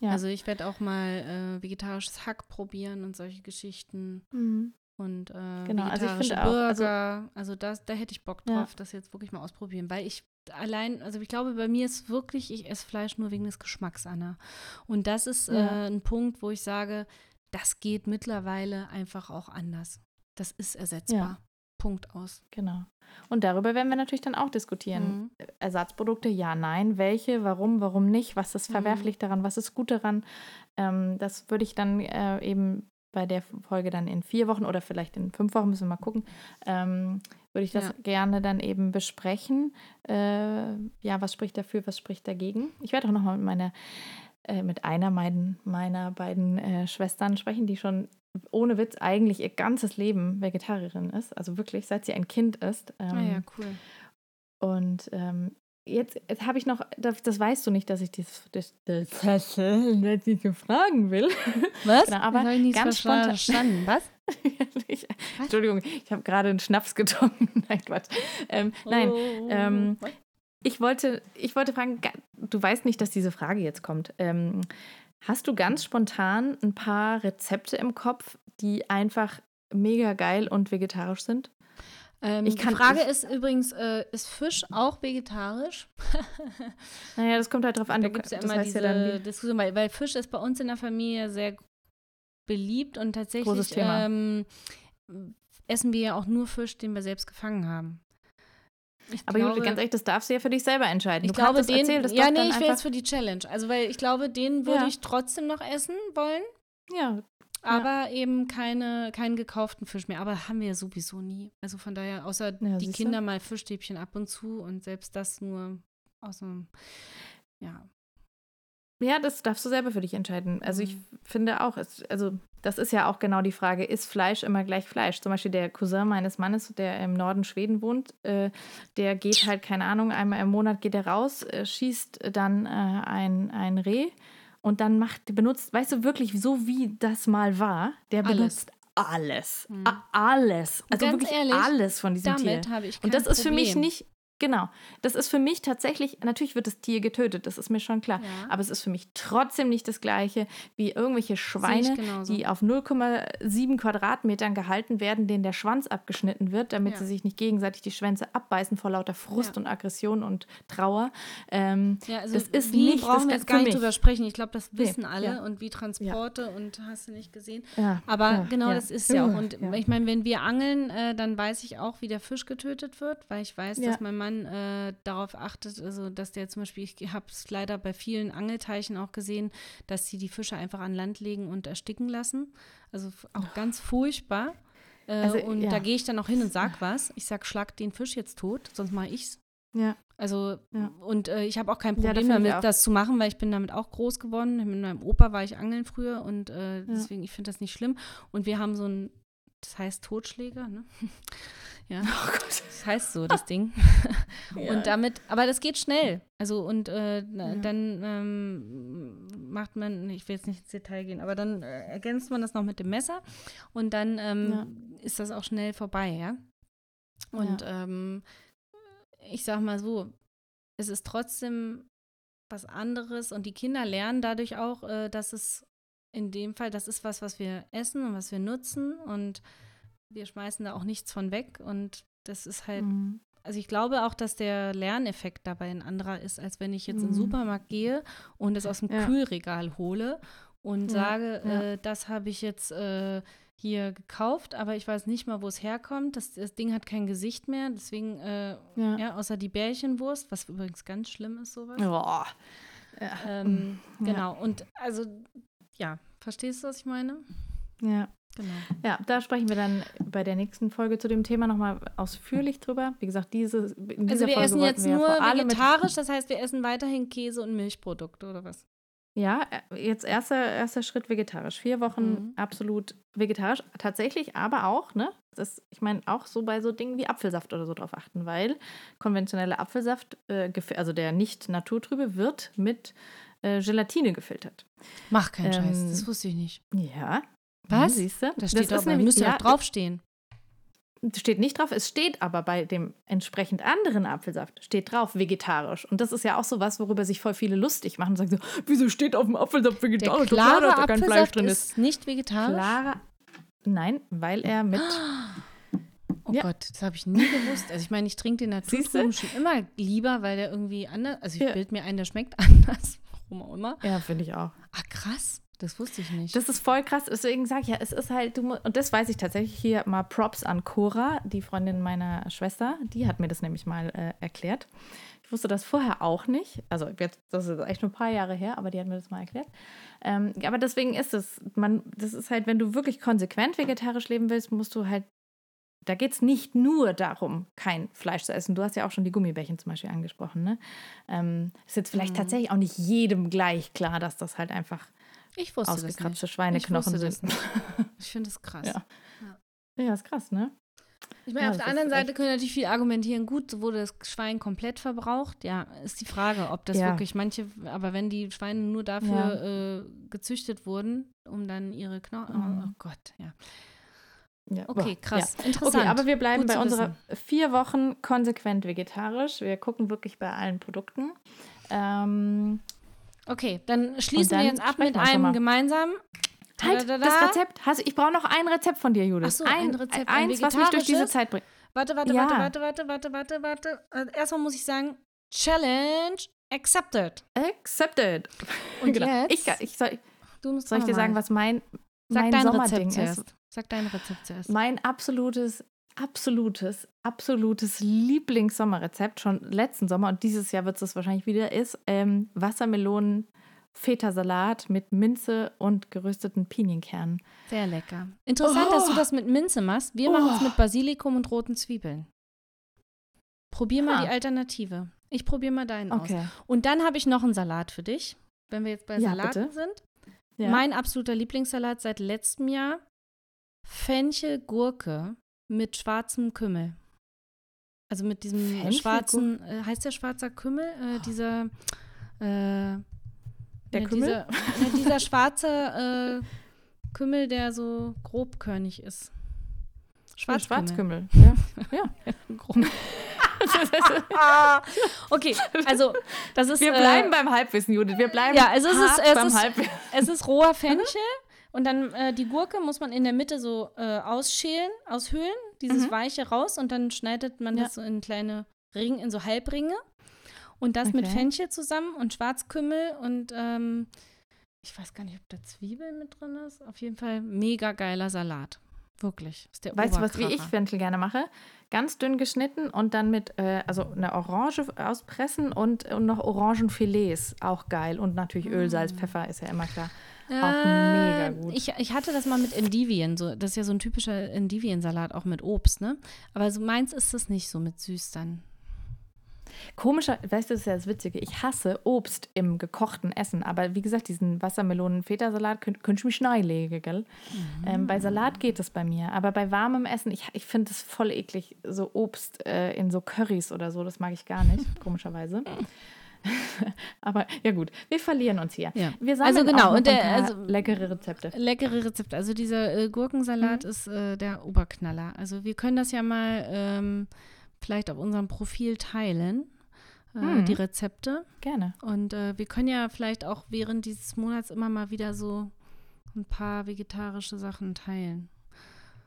Ja. Also ich werde auch mal äh, vegetarisches Hack probieren und solche Geschichten Mhm. und äh, Genau, also ich vegetarische finde auch, also- Burger. Also, das, da hätte ich Bock Ja. drauf, das jetzt wirklich mal ausprobieren, weil ich allein, also ich glaube, bei mir ist wirklich, ich esse Fleisch nur wegen des Geschmacks, Anna. Und das ist Ja. äh, ein Punkt, wo ich sage, das geht mittlerweile einfach auch anders. Das ist ersetzbar. Punkt aus. Genau. Und darüber werden wir natürlich dann auch diskutieren. Mhm. Ersatzprodukte, ja, nein, welche, warum, warum nicht, was ist Mhm. verwerflich daran, was ist gut daran. Ähm, das würde ich dann äh, eben bei der Folge dann in vier Wochen oder vielleicht in fünf Wochen, müssen wir mal gucken, ähm, würde ich das Ja. gerne dann eben besprechen. Äh, ja, was spricht dafür, was spricht dagegen? Ich werde auch nochmal mit meiner, äh, mit einer meiner, meiner beiden äh, Schwestern sprechen, die schon ohne Witz eigentlich ihr ganzes Leben Vegetarierin ist. Also wirklich, seit sie ein Kind ist. Ähm, ah ja, cool. und ähm, jetzt, jetzt habe ich noch, das, das weißt du nicht, dass ich das, das, das, das, das nicht fragen will. Was? Genau, aber ganz spontan- verstanden. Was? ich, Entschuldigung, ich habe gerade einen Schnaps getrunken. Nein, Quatsch. Ähm, nein, Oh. ähm, ich wollte, ich wollte fragen, du weißt nicht, dass diese Frage jetzt kommt. Ähm, hast du ganz spontan ein paar Rezepte im Kopf, die einfach mega geil und vegetarisch sind? ähm, die Frage ich- ist übrigens, äh, ist Fisch auch vegetarisch? Naja, das kommt halt drauf an. Da gibt es ja immer diese ja Diskussion, weil, weil Fisch ist bei uns in der Familie sehr beliebt und tatsächlich. Ähm, essen wir ja auch nur Fisch, den wir selbst gefangen haben. Ich aber glaube, Jule, ganz ehrlich, das darfst du ja für dich selber entscheiden. ich du glaube, den, erzähl das ja, nee, ich will einfach, jetzt für die Challenge. Also, weil ich glaube, den würde Ja. ich trotzdem noch essen wollen, Ja, aber eben keine, keinen gekauften Fisch mehr. Aber haben wir ja sowieso nie. Also von daher, außer Ja, die. Kinder mal Fischstäbchen ab und zu und selbst das nur aus dem, ja. Ja, das darfst du selber für dich entscheiden. Also ich Mhm. finde auch, es, also das ist ja auch genau die Frage, ist Fleisch immer gleich Fleisch? Zum Beispiel der Cousin meines Mannes, der im Norden Schweden wohnt, äh, der geht halt, keine Ahnung, einmal im Monat geht er raus, äh, schießt dann äh, ein, ein Reh und dann macht, benutzt, weißt du wirklich, so wie das mal war, der Alles. benutzt alles. Mhm. A- Alles. Also wirklich ehrlich, alles von diesem Tier. Damit habe ich kein Und das ist für mich Problem. nicht, genau, das ist für mich tatsächlich, natürlich wird das Tier getötet, das ist mir schon klar. Ja. Aber es ist für mich trotzdem nicht das Gleiche wie irgendwelche Schweine, die auf 0,7 Quadratmetern gehalten werden, denen der Schwanz abgeschnitten wird, damit Ja. sie sich nicht gegenseitig die Schwänze abbeißen vor lauter Frust Ja. und Aggression und Trauer. Ähm, also das ist wie nicht brauchen das wir jetzt gar nicht drüber sprechen. Ich glaube, das Nee, wissen alle ja. und wie Transporte und hast du nicht gesehen. Aber genau das ist ja auch. Und ich meine, wenn wir angeln, äh, dann weiß ich auch, wie der Fisch getötet wird, weil ich weiß, dass mein Mann äh, darauf achtet, also dass der zum Beispiel, ich habe es leider bei vielen Angelteichen auch gesehen, dass sie die Fische einfach an Land legen und ersticken lassen. Also auch ganz furchtbar. Äh, Also, und ja. da gehe ich dann auch hin und sag was. Ich sag, schlag den Fisch jetzt tot, sonst mache ich's. Ja. Also, Ja. und äh, ich habe auch kein Ja, Problem ich damit, das zu machen, weil ich bin damit auch groß geworden. Mit meinem Opa war ich angeln früher und äh, deswegen, ich finde das nicht schlimm. Und wir haben so ein, das heißt Totschläger, ne? ja. Oh Gott. Das heißt so, das Ding. Ja. Und damit, aber das geht schnell. Also und äh, Ja. dann ähm, macht man, ich will jetzt nicht ins Detail gehen, aber dann äh, ergänzt man das noch mit dem Messer und dann ähm, ist das auch schnell vorbei, ja. Und ähm, ich sag mal so, es ist trotzdem was anderes und die Kinder lernen dadurch auch, äh, dass es in dem Fall, das ist was, was wir essen und was wir nutzen und wir schmeißen da auch nichts von weg und das ist halt Mhm. also ich glaube auch, dass der Lerneffekt dabei ein anderer ist, als wenn ich jetzt in den Mhm. Supermarkt gehe und es aus dem Ja. Kühlregal hole und Ja, sage. Äh, das habe ich jetzt äh, hier gekauft, aber ich weiß nicht mal, wo es herkommt. Das, das Ding hat kein Gesicht mehr, deswegen, äh, Ja. ja, außer die Bärchenwurst, was übrigens ganz schlimm ist, sowas. Boah. Ähm, Ja. Genau, und also, ja, verstehst du, was ich meine? Ja. Genau. Ja, da sprechen wir dann bei der nächsten Folge zu dem Thema nochmal ausführlich drüber. Wie gesagt, diese, in Also wir Folge essen jetzt wir nur vegetarisch, das heißt, wir essen weiterhin Käse und Milchprodukte oder was? Ja, äh, jetzt erster, erster Schritt vegetarisch. Vier Wochen Mhm. absolut vegetarisch. Tatsächlich aber auch, ne? Das, ich meine, auch so bei so Dingen wie Apfelsaft oder so drauf achten, weil konventioneller Apfelsaft, äh, also der nicht naturtrübe, wird mit äh, Gelatine gefiltert. Mach keinen Scheiß, Ähm, das wusste ich nicht. Ja. Was? Siehst du? Da steht ist aber, nämlich- müsste ja, draufstehen. Steht nicht drauf, es steht aber bei dem entsprechend anderen Apfelsaft, steht drauf vegetarisch. Und das ist ja auch so was, worüber sich voll viele lustig machen und sagen so, wieso steht auf dem Apfelsaft Der vegetarisch? Klar, klare dass da kein Fleisch drin ist nicht vegetarisch? Klarer. Nein, weil er mit. Oh Ja. Gott, das habe ich nie gewusst. Also ich meine, ich trinke den? Naturtrüben schon immer lieber, weil der irgendwie anders, also ich Ja. bild mir ein, der schmeckt anders, warum auch immer. Ja, finde ich auch. Ah, krass, das wusste ich nicht. Das ist voll krass. Deswegen sage ich ja, es ist halt, du und das weiß ich tatsächlich hier mal Props an Cora, die Freundin meiner Schwester. Die hat mir das nämlich mal äh, erklärt. Ich wusste das vorher auch nicht. Also jetzt, das ist echt nur ein paar Jahre her, aber die hat mir das mal erklärt. Ähm, aber deswegen ist es, man, das ist halt, wenn du wirklich konsequent vegetarisch leben willst, musst du halt, da geht es nicht nur darum, kein Fleisch zu essen. Du hast ja auch schon die Gummibärchen zum Beispiel angesprochen. Ne? Ähm, ist jetzt vielleicht Mhm. tatsächlich auch nicht jedem gleich klar, dass das halt einfach ich wusste das ausgekratzte nicht. Schweineknochen sind. Ich finde das krass. Ja. Ja, ist krass, ne? Ich meine, Ja, auf der anderen Seite können natürlich viel argumentieren, gut, so wurde das Schwein komplett verbraucht. Ja, ist die Frage, ob das Ja. wirklich manche, aber wenn die Schweine nur dafür äh, gezüchtet wurden, um dann ihre Knochen, Mhm. oh Gott, ja. Ja. Okay, krass, Ja. interessant. Okay, aber wir bleiben Gut bei unserer vier Wochen konsequent vegetarisch. Wir gucken wirklich bei allen Produkten. Ähm, Okay, dann schließen dann wir jetzt ab mit einem gemeinsamen. halt, Tadadada. das Rezept. Hast, ich brauche noch ein Rezept von dir, Judith. Ach so, ein Rezept, ein Eins, was mich durch diese? Zeit bringt. Warte, warte, Ja. warte, warte, warte, warte, warte, warte. Äh, Erstmal muss ich sagen, Challenge accepted. Accepted. Und Genau. jetzt? Ich, ich soll, Du musst soll ich dir mal. sagen, was mein, Sag mein dein Sommerding Rezept ist? zuerst. Sag dein Rezept zuerst. Mein absolutes, absolutes, absolutes Lieblingssommerrezept, schon letzten Sommer und dieses Jahr wird es wahrscheinlich wieder, ist ähm, Wassermelonen. Feta-Salat mit Minze und gerösteten Pinienkernen. Sehr lecker. Interessant, dass du Oh. das mit Minze machst. Wir machen es Oh. mit Basilikum und roten Zwiebeln. Probier mal Ah. die Alternative. Ich probiere mal deinen aus. Okay. Und dann habe ich noch einen Salat für dich, wenn wir jetzt bei Ja, Salaten bitte. sind. Ja. Mein absoluter Lieblingssalat seit letztem Jahr: Fenchel Gurke mit schwarzem Kümmel. Also mit diesem Fenchel schwarzen, äh, heißt der schwarzer Kümmel? Äh, dieser, äh, Der ja, Kümmel? Dieser, ja, dieser schwarze äh, Kümmel, der so grobkörnig ist. Schwarzkümmel. Ja. ja. Ah, okay, also das ist. Wir äh, bleiben beim Halbwissen, Judith. Wir bleiben Ja, also es ist- es beim ist- Halbwissen. Es ist roher Fenchel und dann äh, die Gurke muss man in der Mitte so äh, ausschälen, aushöhlen, dieses Mhm. Weiche raus und dann schneidet man Ja. das so in kleine Ringe, in so Halbringe. Und das mit Okay. Fenchel zusammen und Schwarzkümmel und ähm, ich weiß gar nicht, ob da Zwiebeln mit drin ist. Auf jeden Fall mega geiler Salat. Wirklich. Ist der Weißt du, was wie ich. Fenchel gerne mache? Ganz dünn geschnitten und dann mit, äh, also eine Orange auspressen und, und noch Orangenfilets. Auch geil. Und natürlich Öl, Salz, Pfeffer, ist ja immer klar. Auch mega Äh, gut. Ich, ich hatte das mal mit Endivien. So, das ist ja so ein typischer Endiviensalat, auch mit Obst, ne? Aber so meins ist das nicht so mit süß dann. Komischer, weißt du, das ist ja das Witzige. Ich hasse Obst im gekochten Essen. Aber wie gesagt, diesen Wassermelonen-Feta-Salat könnte könnt ich mich legen, gell? Ähm, bei Salat geht es bei mir. Aber bei warmem Essen, ich, ich finde es voll eklig. So Obst äh, in so Currys oder so, das mag ich gar nicht, komischerweise. Aber ja gut, wir verlieren uns hier. Ja. Wir Also sammeln genau, auch noch und der- also- leckere Rezepte. Leckere Rezepte. Also dieser äh, Gurkensalat ist äh, der Oberknaller. Also wir können das ja mal ähm, vielleicht auf unserem Profil teilen, äh, Mhm. die Rezepte. Gerne. Und äh, wir können ja vielleicht auch während dieses Monats immer mal wieder so ein paar vegetarische Sachen teilen.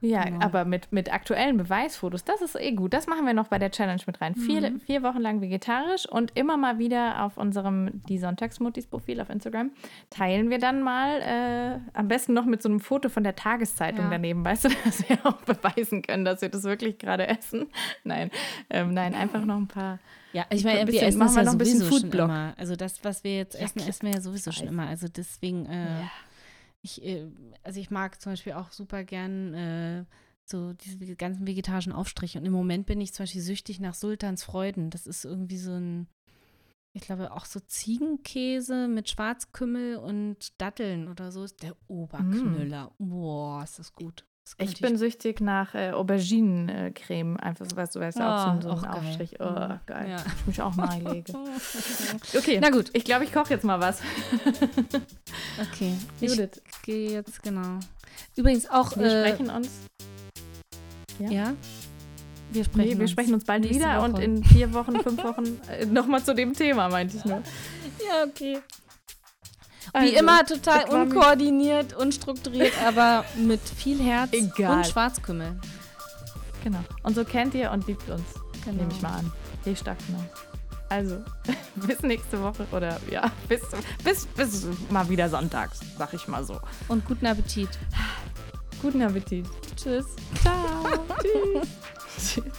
Ja, Genau. aber mit, mit aktuellen Beweisfotos, das ist eh gut. Das machen wir noch bei der Challenge mit rein. Vier, Mhm. vier Wochen lang vegetarisch und immer mal wieder auf unserem Die Sonntagsmutis-Profil auf Instagram teilen wir dann mal, äh, am besten noch mit so einem Foto von der Tageszeitung Ja. daneben, weißt du, dass wir auch beweisen können, dass wir das wirklich gerade essen. Nein, ähm, nein, einfach noch ein paar. Ja, ich Ein meine, wir essen machen wir ja noch ein bisschen schon immer. Also das, was wir jetzt Ja, essen, essen wir ja sowieso schon immer. Also deswegen, äh, ich, äh, also ich mag zum Beispiel auch super gern äh, so diese ganzen vegetarischen Aufstriche. Und im Moment bin ich zum Beispiel süchtig nach Sultans Freuden. Das ist irgendwie so ein, ich glaube auch so Ziegenkäse mit Schwarzkümmel und Datteln oder so ist der Oberknüller. Boah, ist das gut. Ich bin süchtig nach äh, Auberginencreme, einfach so, weißt du, weißt du, auch so, ein- so Ah, auch ein geil. Aufstrich. Oh, Mhm. geil. Ja. Ich mich auch mal lege. Okay, Na gut, ich glaube, ich koche jetzt mal was. okay. Ich Judith, gehe jetzt, genau. Übrigens auch. wir äh, sprechen uns. Ja? Wir sprechen, Nee, wir sprechen uns bald wieder und Woche. in vier Wochen, fünf Wochen äh, nochmal zu dem Thema, meinte ich nur. Ja, okay. Wie Also, immer total unkoordiniert, unstrukturiert, aber mit viel Herz Egal. und Schwarzkümmel. Genau. Und so kennt ihr und liebt uns, Genau. nehme ich mal an. Je stark genau. Also, bis nächste Woche oder ja, bis, bis, bis mal wieder sonntags, sag ich mal so. Und guten Appetit. Guten Appetit. Tschüss. Ciao. Tschüss. Tschüss.